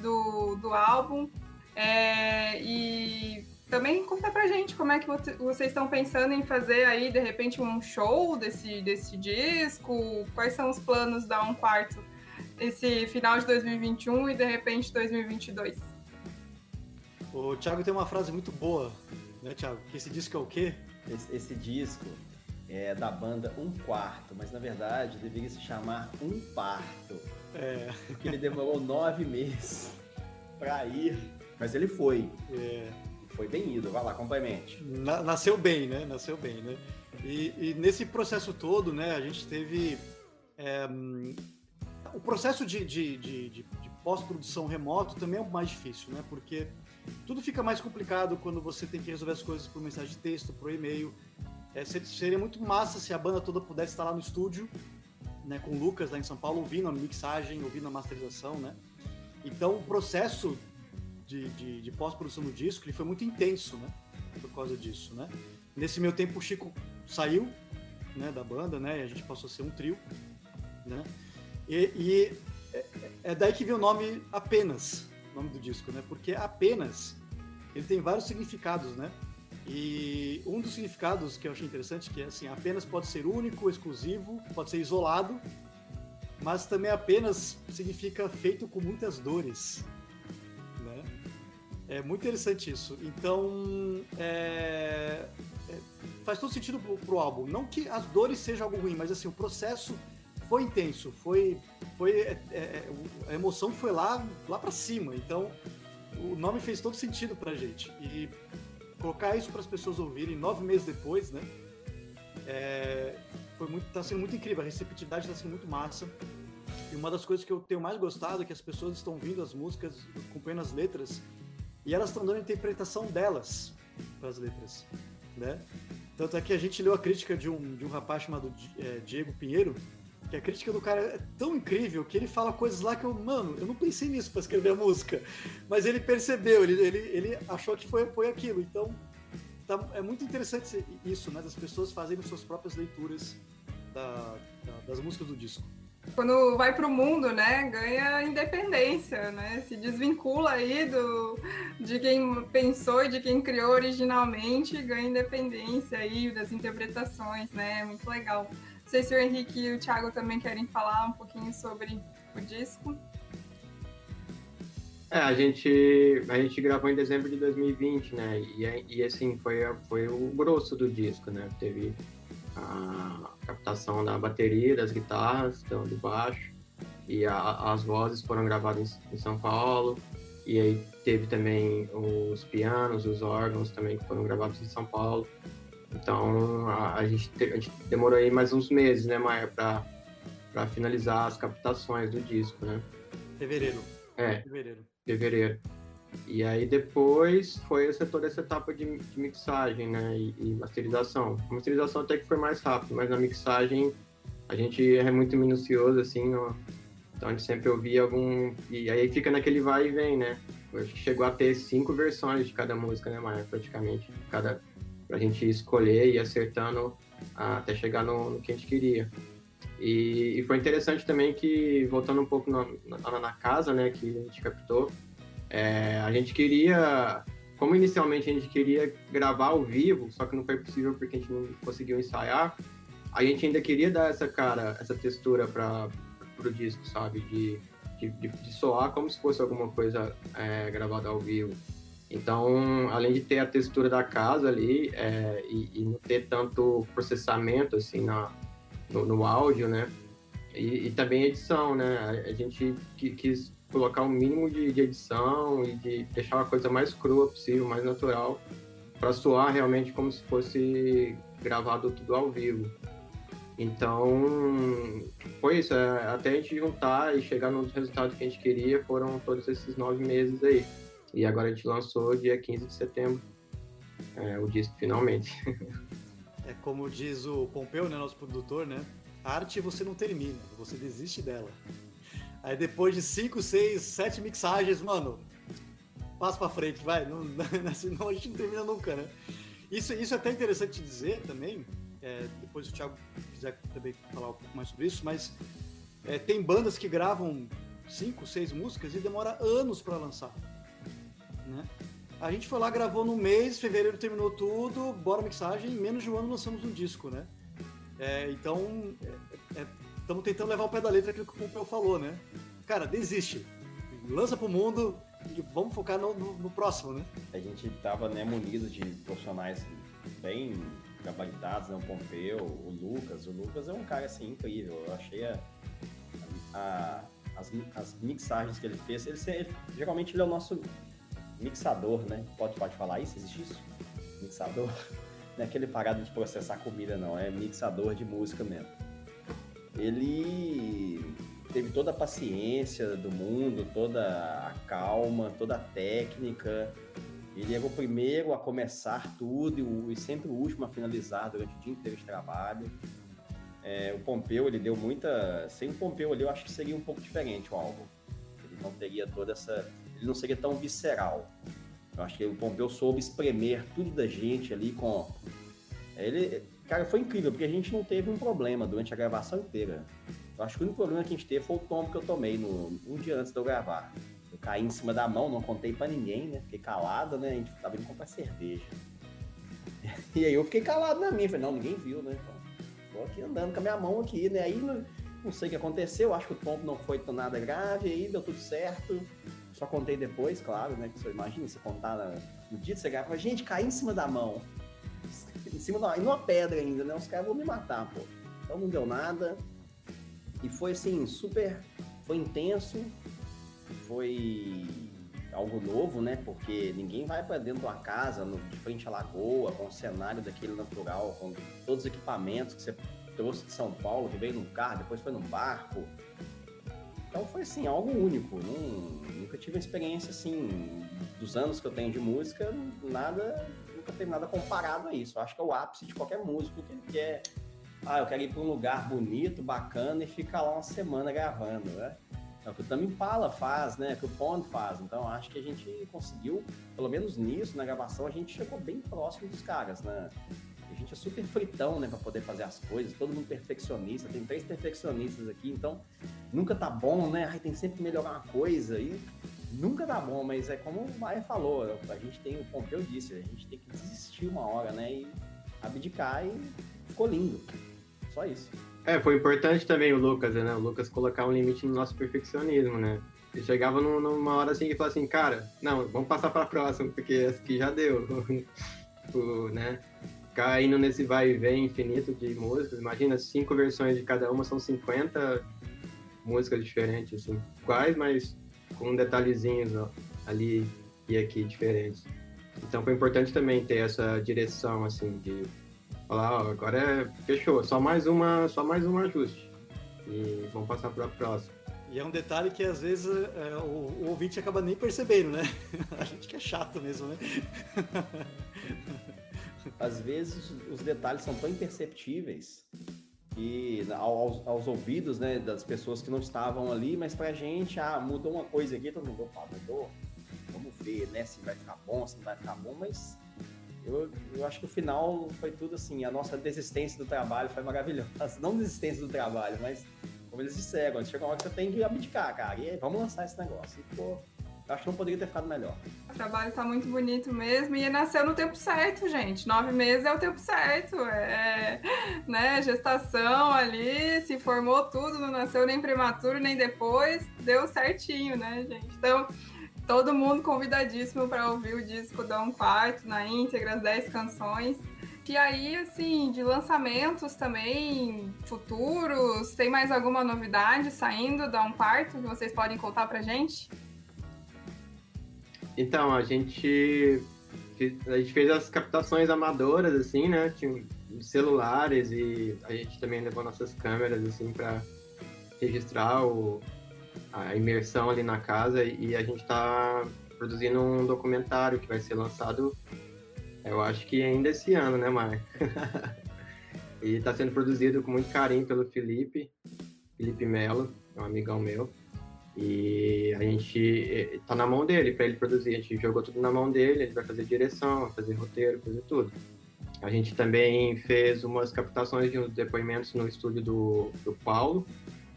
do, do álbum? É, e também conta pra gente como é que vocês estão pensando em fazer aí, de repente, um show desse, desse disco? Quais são os planos da Um Quarto esse final de 2021 e, de repente, 2022? O Thiago tem uma frase muito boa né, Thiago? Que esse disco é o quê? Esse, esse disco é da banda Um Quarto, mas na verdade deveria se chamar Um Parto. É. Porque ele demorou nove meses pra ir, mas ele foi. É. Foi bem ido, vai lá, complemente. Na- nasceu bem, né? Nasceu bem, né? E, e nesse processo todo, né, a gente teve. é, o processo de, de, de- de- de pós-produção remoto também é o mais difícil, né? Porque tudo fica mais complicado quando você tem que resolver as coisas por mensagem de texto, por e-mail. É, ser- seria muito massa se a banda toda pudesse estar lá no estúdio, né, com o Lucas lá em São Paulo, ouvindo a mixagem, ouvindo a masterização, né? Então o processo de, de- de pós-produção do disco ele foi muito intenso, né? Por causa disso, né? Nesse meu tempo o Chico saiu, né, da banda, né? E a gente passou a ser um trio, né? E, e é, é daí que vem o nome apenas, nome do disco, né? Porque apenas ele tem vários significados, né? E um dos significados que eu achei interessante que é assim, apenas pode ser único, exclusivo, pode ser isolado, mas também apenas significa feito com muitas dores, né? É muito interessante isso. Então, é, é, faz todo sentido pro, pro álbum. Não que as dores sejam algo ruim, mas assim, o processo foi intenso, foi, foi é, é, a emoção foi lá, lá para cima. Então, o nome fez todo sentido pra gente. E colocar isso para as pessoas ouvirem nove meses depois, né? É, foi muito, tá sendo muito incrível. A receptividade está sendo muito massa. E uma das coisas que eu tenho mais gostado é que as pessoas estão ouvindo as músicas, acompanhando as letras, e elas estão dando a interpretação delas para as letras, né? Tanto é que a gente leu a crítica de um, de um rapaz chamado é, Diego Pinheiro, que a crítica do cara é tão incrível que ele fala coisas lá que eu, mano, eu não pensei nisso para escrever a música, mas ele percebeu, ele, ele, ele achou que foi, foi aquilo. Então, tá- é muito interessante isso, né? Das pessoas fazerem suas próprias leituras da- da- das músicas do disco. Quando vai pro mundo, né, ganha independência, né? Se desvincula aí do, de quem pensou e de quem criou originalmente, ganha independência aí das interpretações, né? Muito legal. Não sei se o Henrique e o Thiago também querem falar um pouquinho sobre o disco. É, a gente, a gente gravou em dezembro de 2020, né? E, e assim, foi, foi o grosso do disco, né? Teve a captação da bateria, das guitarras, do, do baixo, e a- as vozes foram gravadas em, em São Paulo. E aí teve também os pianos, os órgãos também que foram gravados em São Paulo. Então a, a gente, te- a gente demorou aí mais uns meses, né, Maia, para finalizar as captações do disco, né? Fevereiro. É, Fevereiro. fevereiro. E aí depois foi essa, toda essa etapa de, de mixagem, né, e, e masterização. A masterização até que foi mais rápido, mas na mixagem a gente é muito minucioso, assim, ó. então a gente sempre ouvia algum... E aí fica naquele vai e vem, né. Chegou a ter cinco versões de cada música, né, Maia, praticamente. Cada, pra gente escolher e ir acertando até chegar no, no que a gente queria. E, e foi interessante também que, voltando um pouco na, na, na casa, né, que a gente captou, é, a gente queria, como inicialmente a gente queria gravar ao vivo, só que não foi possível porque a gente não conseguiu ensaiar, a gente ainda queria dar essa cara, essa textura para o disco, sabe? De, de- de soar como se fosse alguma coisa é, gravada ao vivo. Então, além de ter a textura da casa ali é, e, e não ter tanto processamento assim na, no, no áudio, né? E, e também edição, né? A, a gente qui- quis colocar o mínimo de, de edição e de deixar uma coisa mais crua possível, mais natural, para soar realmente como se fosse gravado tudo ao vivo. Então, foi isso. é, Até a gente juntar e chegar nos resultados que a gente queria, foram todos esses nove meses aí. E agora a gente lançou dia 15 de setembro é, o disco, finalmente. É como diz o Pompeu, né, nosso produtor, né? Arte você não termina, você desiste dela. Aí depois de 5, 6, 7 mixagens, mano, passa pra frente, vai. Não, [laughs] senão a gente não termina nunca, né? Isso, isso é até interessante dizer também. é, depois o Thiago quiser também falar um pouco mais sobre isso, mas é, tem bandas que gravam 5, 6 músicas e demora anos para lançar. Né? A gente foi lá, gravou no mês, fevereiro terminou tudo, bora mixagem, em menos de um ano lançamos um disco, né? É, então, estamos tentando levar o pé da letra aquilo que o Pompeu falou, né? Cara, desiste. Lança pro mundo, e vamos focar no, no, no, próximo, né? A gente estava né, munido de profissionais bem gabaritados, né? O Pompeu, o Lucas. O Lucas é um cara assim incrível. Eu achei a, a, as, as mixagens que ele fez. Ele, ele, geralmente ele é o nosso mixador, né? Pode, pode falar isso? Existe isso? Mixador? [laughs] Não é aquele parado de processar comida, não. É mixador de música mesmo. Ele teve toda a paciência do mundo, toda a calma, toda a técnica. Ele era o primeiro a começar tudo e, sempre o último a finalizar durante o dia inteiro de trabalho. É, o Pompeu, ele deu muita. Sem o Pompeu ali, eu acho que seria um pouco diferente o álbum. Ele não teria toda essa. Ele não seria tão visceral. Eu acho que o Pompeu soube espremer tudo da gente ali com. Ele. Cara, foi incrível, porque a gente não teve um problema durante a gravação inteira. Eu acho que o único problema que a gente teve foi o tombo que eu tomei no, um dia antes de eu gravar. Eu caí em cima da mão, não contei para ninguém, né? Fiquei calado, né? A gente tava indo comprar cerveja. [laughs] E aí eu fiquei calado na minha, falei, não, ninguém viu, né? Então, tô aqui andando com a minha mão aqui, né? Aí não, não sei o que aconteceu, acho que o tombo não foi nada grave, aí deu tudo certo. Só contei depois, claro, né? Você imagina, você contar no dia que você grava, gente, caí em cima da mão. em cima da, e numa pedra ainda, né? Os caras vão me matar, pô. Então não deu nada. E foi assim, super. Foi intenso, foi algo novo, né? Porque ninguém vai para dentro de uma casa, no, de frente à lagoa, com o cenário daquele natural, com todos os equipamentos que você trouxe de São Paulo, que veio num carro, depois foi num barco. Então foi assim, algo único. nunca tive uma experiência assim, dos anos que eu tenho de música, nada, nunca teve nada comparado a isso. Eu acho que é o ápice de qualquer músico que ele quer ah, eu quero ir para um lugar bonito, bacana e ficar lá uma semana gravando, né? É o que o Tame Impala faz, né? É o que o Pond faz. Então, acho que a gente conseguiu, pelo menos nisso, na gravação, a gente chegou bem próximo dos caras, né? A gente é super fritão, né, para poder fazer as coisas, todo mundo perfeccionista, tem três perfeccionistas aqui, então nunca tá bom, né? Ai, tem sempre que melhorar uma coisa e nunca tá bom, mas é como o Maia falou, a gente tem, o Pompeu disse, a gente tem que desistir uma hora, né, e abdicar e ficou lindo. Só isso. É, foi importante também o Lucas, né? O Lucas colocar um limite no nosso perfeccionismo, né? Ele chegava numa hora assim e falava assim, cara, não, vamos passar para a próxima, porque essa aqui já deu. [laughs] o, né? Caindo nesse vai e vem infinito de músicas. Imagina, cinco versões de cada uma, são 50 músicas diferentes, assim. Quais, mas com detalhezinhos ó, ali e aqui diferentes. Então foi importante também ter essa direção, assim, de Falar, ó, agora é, fechou, só mais uma, só mais um ajuste. E vamos passar para a próxima. E é um detalhe que às vezes é, o, o, ouvinte acaba nem percebendo, né? [laughs] A gente que é chato mesmo, né? [laughs] Às vezes os detalhes são tão imperceptíveis que aos, aos ouvidos né, das pessoas que não estavam ali, mas pra gente, ah, mudou uma coisa aqui, todo mundo, opa, mudou, vamos ver, né, se vai ficar bom, se não vai ficar bom, mas eu, eu acho que o final foi tudo assim, a nossa desistência do trabalho foi maravilhosa. [laughs] Não desistência do trabalho, mas como eles disseram, chega uma hora que você tem que abdicar, cara. E aí, vamos lançar esse negócio. E ficou. Acho que não poderia ter ficado melhor. O trabalho tá muito bonito mesmo e nasceu no tempo certo, gente. Nove meses é o tempo certo. É, né, gestação ali, se formou tudo, não nasceu nem prematuro nem depois. Deu certinho, né, gente? Então, Todo mundo convidadíssimo para ouvir o disco da Um Quarto na íntegra, as 10 canções. E aí, assim, de lançamentos também futuros, tem mais alguma novidade saindo da Um Quarto que vocês podem contar pra gente? Então, a gente, a gente fez as captações amadoras, assim, né? Tinha celulares e a gente também levou nossas câmeras, assim, para registrar o, a imersão ali na casa e a gente está produzindo um documentário que vai ser lançado, eu acho que ainda esse ano, né, Mar? [laughs] e está sendo produzido com muito carinho pelo Felipe, Felipe Melo, é um amigão meu. E a gente tá na mão dele para ele produzir. A gente jogou tudo na mão dele, ele vai fazer direção, vai fazer roteiro, fazer tudo. A gente também fez umas captações de uns depoimentos no estúdio do, do Paulo,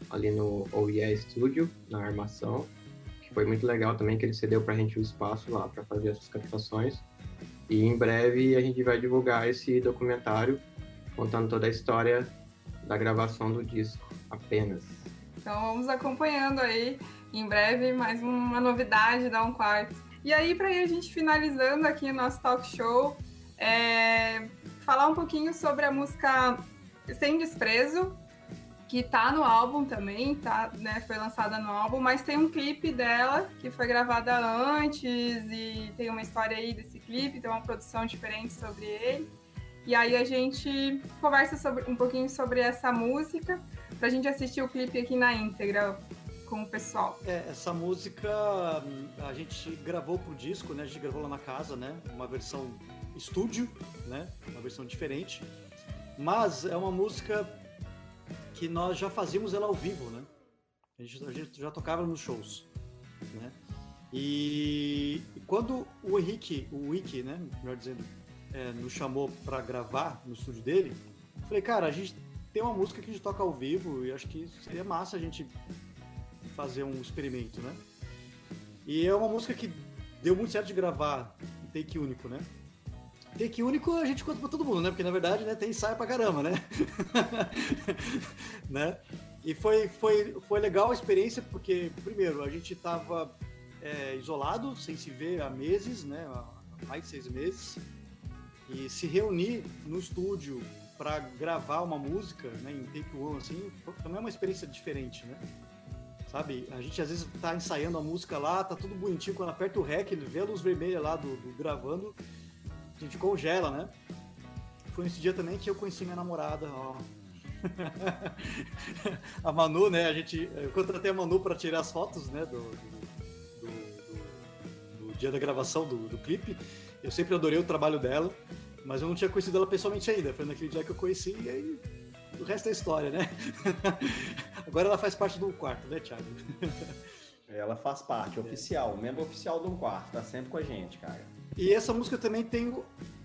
ali no OEA Studio, na armação, que foi muito legal também, que ele cedeu para a gente o espaço lá para fazer essas captações. E em breve a gente vai divulgar esse documentário contando toda a história da gravação do disco, apenas. Então vamos acompanhando aí em breve mais uma novidade da Um Quarto. E aí, para a gente finalizando aqui o nosso talk show, é, falar um pouquinho sobre a música Sem Desprezo, que tá no álbum também, tá, né, foi lançada no álbum, mas tem um clipe dela que foi gravada antes e tem uma história aí desse clipe, tem uma produção diferente sobre ele. E aí a gente conversa sobre, um pouquinho sobre essa música, pra gente assistir o clipe aqui na íntegra com o pessoal. É, essa música a gente gravou pro disco, né? A gente gravou lá na casa, né? Uma versão estúdio, né? Uma versão diferente. Mas é uma música que nós já fazíamos ela ao vivo, né? A gente, a gente já tocava nos shows, né? E, e quando o Henrique, o Wiki, né, melhor dizendo, é, nos chamou para gravar no estúdio dele, eu falei, cara, a gente tem uma música que a gente toca ao vivo e acho que seria massa a gente fazer um experimento, né? E é uma música que deu muito certo de gravar em take único, né? Take único a gente conta pra todo mundo, né? Porque na verdade né, tem ensaio pra caramba, né? [laughs] né? E foi, foi, foi legal a experiência porque, primeiro, a gente tava é, isolado, sem se ver há meses, né? Há mais de seis meses. E se reunir no estúdio para gravar uma música, né, em take one, assim, também é uma experiência diferente, né? Sabe? A gente às vezes tá ensaiando a música lá, tá tudo bonitinho, quando aperta o REC, ele vê a luz vermelha lá do, do gravando, a gente congela, né? Foi nesse dia também que eu conheci minha namorada, ó. [laughs] a Manu, né? A gente, eu contratei a Manu para tirar as fotos, né? Do, do, do, do dia da gravação do, do clipe. Eu sempre adorei o trabalho dela, mas eu não tinha conhecido ela pessoalmente ainda. Foi naquele dia que eu conheci e aí o resto é história, né? [laughs] Agora ela faz parte do quarto, né, Thiago? Ela faz parte, oficial, membro oficial do quarto, tá sempre com a gente, cara. E essa música também tem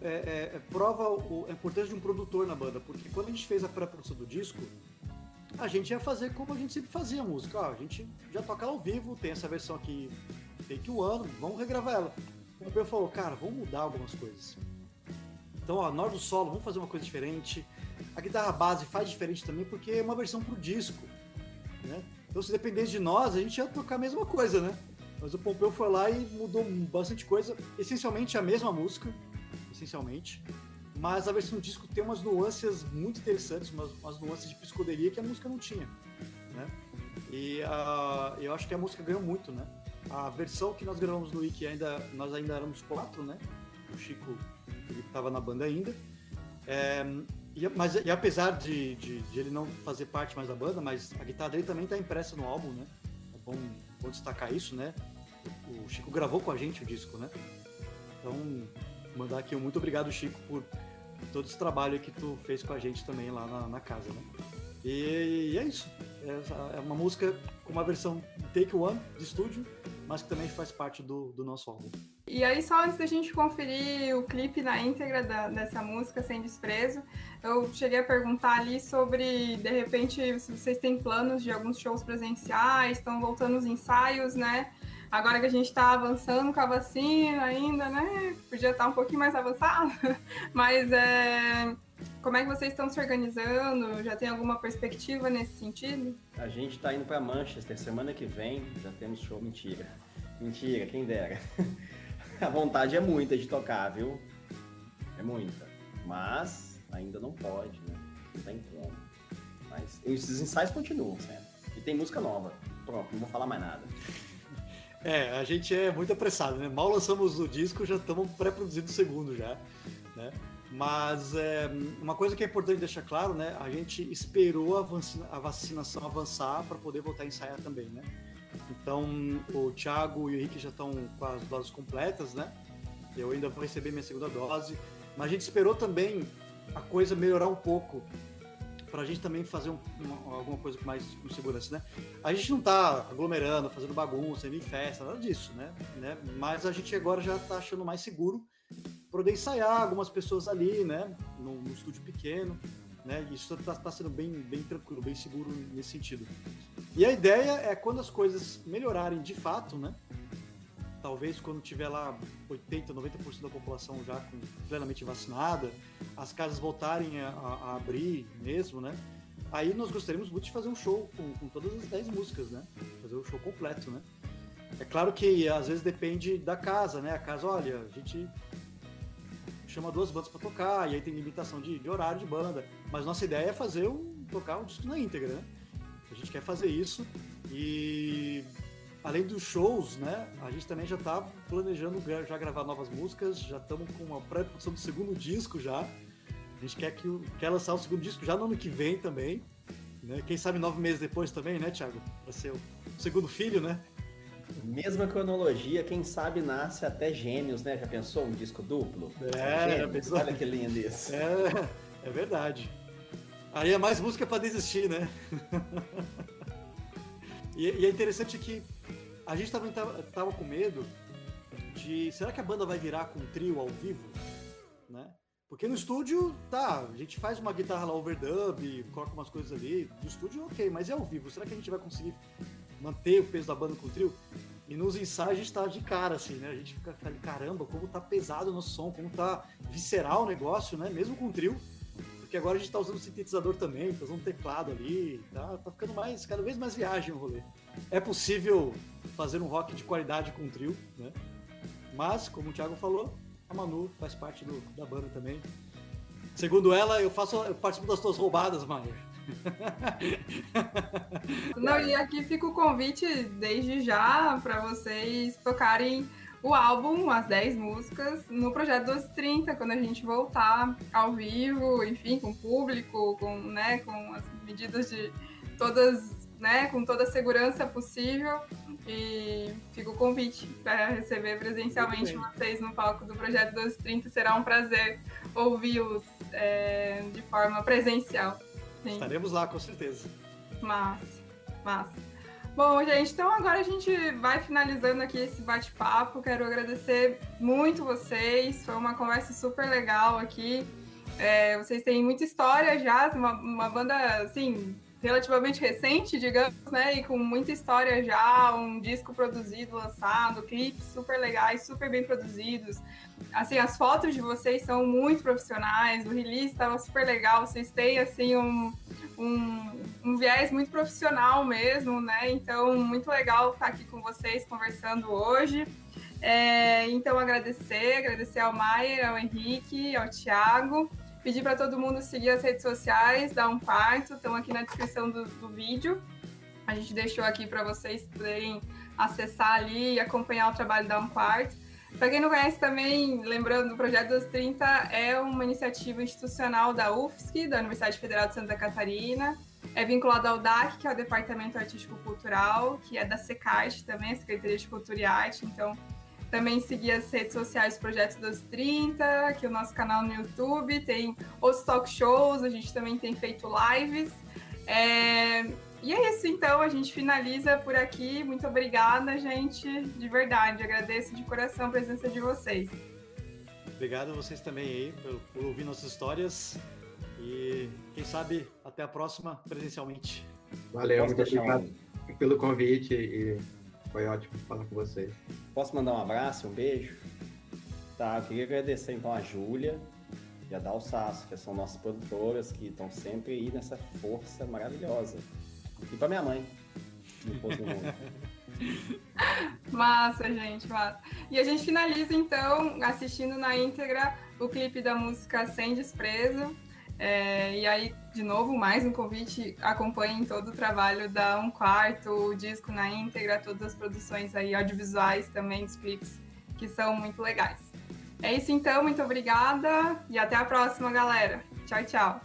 é, é, é, prova o, a importância de um produtor na banda, porque quando a gente fez a pré-produção do disco, a gente ia fazer como a gente sempre fazia a música. Ó, a gente já toca ao vivo, tem essa versão aqui, tem que o ano, vamos regravar ela. O Pompeu falou, cara, vamos mudar algumas coisas. Então, ó, hora do solo, vamos fazer uma coisa diferente. A guitarra base faz diferente também, porque é uma versão pro disco. Né? Então, se dependesse de nós, a gente ia tocar a mesma coisa, né? Mas o Pompeu foi lá e mudou bastante coisa. Essencialmente a mesma música, essencialmente. Mas a versão do disco tem umas nuances muito interessantes, umas, umas nuances de psicodelia que a música não tinha. Né? E uh, eu acho que a música ganhou muito, né? A versão que nós gravamos no Wiki, ainda, nós ainda éramos quatro, né? O Chico estava na banda ainda. É, e, mas, e apesar de, de, de, ele não fazer parte mais da banda, mas a guitarra dele também está impressa no álbum, né? É bom vou destacar isso, né? O Chico gravou com a gente o disco, né? Então, mandar aqui um muito obrigado, Chico, por todo esse trabalho que tu fez com a gente também lá na, na casa, né? E, e, é isso. É, é, uma música com uma versão Take One de estúdio, mas que também faz parte do, do nosso álbum. E aí, só antes da gente conferir o clipe na íntegra da, dessa música, Sem Desprezo, eu cheguei a perguntar ali sobre, de repente, se vocês têm planos de alguns shows presenciais, estão voltando os ensaios, né? Agora que a gente está avançando com a vacina ainda, né? Podia estar tá um pouquinho mais avançado, [laughs] mas é, como é que vocês estão se organizando? Já tem alguma perspectiva nesse sentido? A gente está indo para Manchester semana que vem, já temos show. Mentira. Mentira, quem dera. [laughs] a vontade é muita de tocar, viu? É muita. Mas ainda não pode, né? Não tem como. Mas esses ensaios continuam certo? E tem música nova. Pronto, não vou falar mais nada. [laughs] É, a gente é muito apressado, né? Mal lançamos o disco, já estamos pré-produzindo o segundo já, né? Mas é, uma coisa que é importante deixar claro, né? A gente esperou a, a vacinação avançar para poder voltar a ensaiar também, né? Então, o Thiago e o Henrique já estão com as doses completas, né? Eu ainda vou receber minha segunda dose. Mas a gente esperou também a coisa melhorar um pouco para a gente também fazer um, uma, alguma coisa mais com segurança, né? A gente não está aglomerando, fazendo bagunça, indo em festa, nada disso, né? né? Mas a gente agora já está achando mais seguro poder ensaiar algumas pessoas ali, né? No, no estúdio pequeno, né? Isso está tá sendo bem, bem tranquilo, bem seguro nesse sentido. E a ideia é quando as coisas melhorarem de fato, né? Talvez quando tiver lá 80, 90% da população já plenamente vacinada, as casas voltarem a, a, abrir mesmo, né? aí nós gostaríamos muito de fazer um show com, com todas as 10 músicas, né? Fazer um show completo, né? É claro que às vezes depende da casa, né? A casa, olha, a gente chama duas bandas para tocar, e aí tem limitação de, de, horário de banda. Mas nossa ideia é fazer um. tocar um disco na íntegra, né? A gente quer fazer isso. E além dos shows, né? A gente também já está planejando já gravar novas músicas, já estamos com uma pré-produção do segundo disco já. A gente quer, que, quer lançar o segundo disco já no ano que vem também. Né? Quem sabe nove meses depois também, né, Thiago? Para ser o segundo filho, né? Mesma cronologia, quem sabe nasce até gêmeos, né? Já pensou um disco duplo? É, já pensou? Olha que lindo isso. É, é verdade. Aí é mais música para desistir, né? [laughs] e, e, é interessante que a gente também tava, tava com medo de. Será que a banda vai virar com um trio ao vivo? Né? Porque no estúdio, tá, a gente faz uma guitarra lá overdub, coloca umas coisas ali. No estúdio, ok, mas é ao vivo. Será que a gente vai conseguir manter o peso da banda com o trio? E nos ensaios a gente tá de cara, assim, né? A gente fica caramba, como tá pesado no som, como tá visceral o negócio, né? Mesmo com o trio. Porque agora a gente tá usando sintetizador também, tá usando teclado ali, tá, tá ficando mais, cada vez mais viagem o rolê. É possível fazer um rock de qualidade com o trio, né? Mas, como o Thiago falou, a Manu faz parte do, da banda também. Segundo ela, eu faço, eu participo das tuas roubadas, Maier. [laughs] Não, e aqui fica o convite desde já para vocês tocarem o álbum, as 10 músicas, no projeto 1230, quando a gente voltar ao vivo, enfim, com o público, com, né, com as medidas de todas, né, com toda a segurança possível. E fica o convite para receber presencialmente vocês no palco do Projeto 1230. Será um prazer ouvi-los é, de forma presencial. Sim. Estaremos lá, com certeza. Massa, massa. Bom, gente, então agora a gente vai finalizando aqui esse bate-papo. Quero agradecer muito vocês. Foi uma conversa super legal aqui. É, vocês têm muita história já, uma, uma banda, assim, relativamente recente, digamos, né? E com muita história já, um disco produzido, lançado, clipes super legais, super bem produzidos. Assim, as fotos de vocês são muito profissionais, o release estava super legal, vocês têm, assim, um, um, um, viés muito profissional mesmo, né? Então, muito legal estar aqui com vocês conversando hoje. É, então, agradecer, agradecer ao Maier, ao Henrique, ao Thiago. Pedir para todo mundo seguir as redes sociais da Um Quarto, estão aqui na descrição do, do vídeo. A gente deixou aqui para vocês poderem acessar ali e acompanhar o trabalho da Um Quarto. Para quem não conhece também, lembrando, o Projeto 230 é uma iniciativa institucional da UFSC, da Universidade Federal de Santa Catarina. É vinculado ao DAC, que é o Departamento Artístico Cultural, que é da SECART também, a Secretaria de Cultura e Arte. Então, também seguir as redes sociais do Projeto dos 30, aqui o nosso canal no YouTube, tem outros talk shows, a gente também tem feito lives. É... E é isso, então, a gente finaliza por aqui. Muito obrigada, gente, de verdade. Agradeço de coração a presença de vocês. Obrigado a vocês também aí por, por ouvir nossas histórias e quem sabe até a próxima presencialmente. Valeu, muito obrigado pelo convite e foi ótimo falar com vocês. Posso mandar um abraço, um beijo? Tá, eu queria agradecer então a Júlia e a Dal Sasso, que são nossas produtoras, que estão sempre aí nessa força maravilhosa. E pra minha mãe, [laughs] Massa, gente, massa. E a gente finaliza então assistindo na íntegra o clipe da música Sem Desprezo, é, e aí, de novo, mais um convite, acompanhem todo o trabalho da Um Quarto, o disco na íntegra, todas as produções aí audiovisuais também, dos clipes, que são muito legais. É isso então, muito obrigada e até a próxima, galera. Tchau, tchau.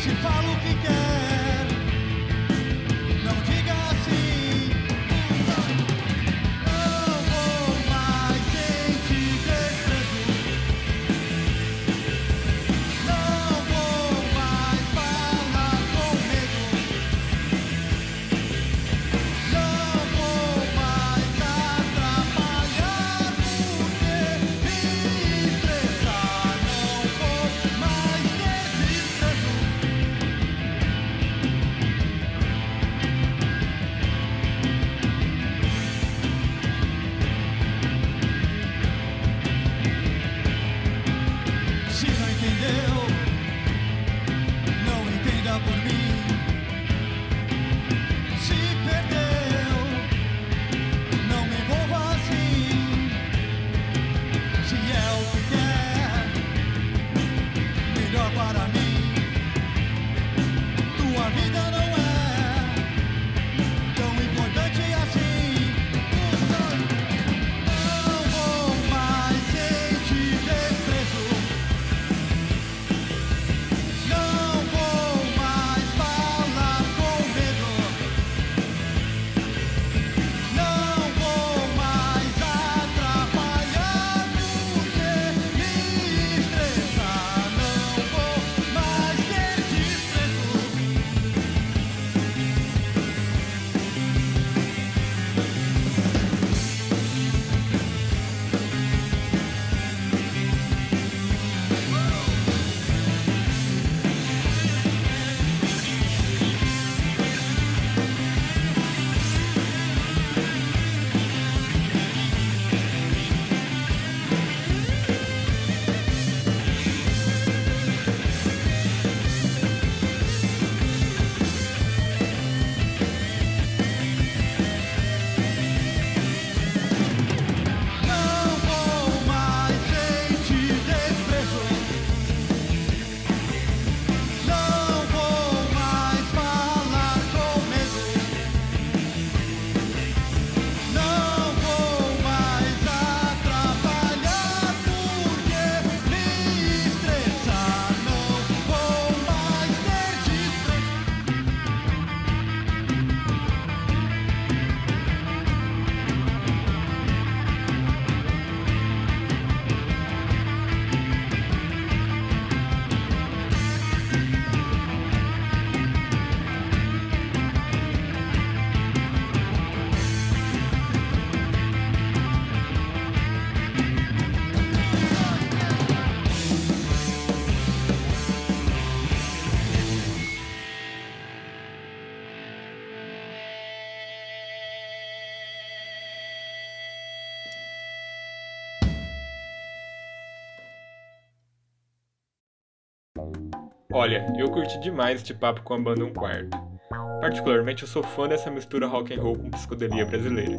She found Olha, eu curti demais este papo com a banda Um Quarto. Particularmente eu sou fã dessa mistura rock and roll com psicodelia brasileira.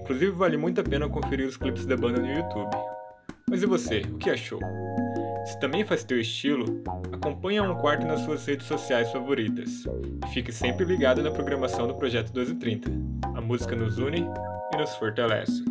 Inclusive vale muito a pena conferir os clipes da banda no YouTube. Mas e você, o que achou? Se também faz teu estilo, acompanhe a Um Quarto nas suas redes sociais favoritas. E fique sempre ligado na programação do Projeto 1230. A música nos une e nos fortalece.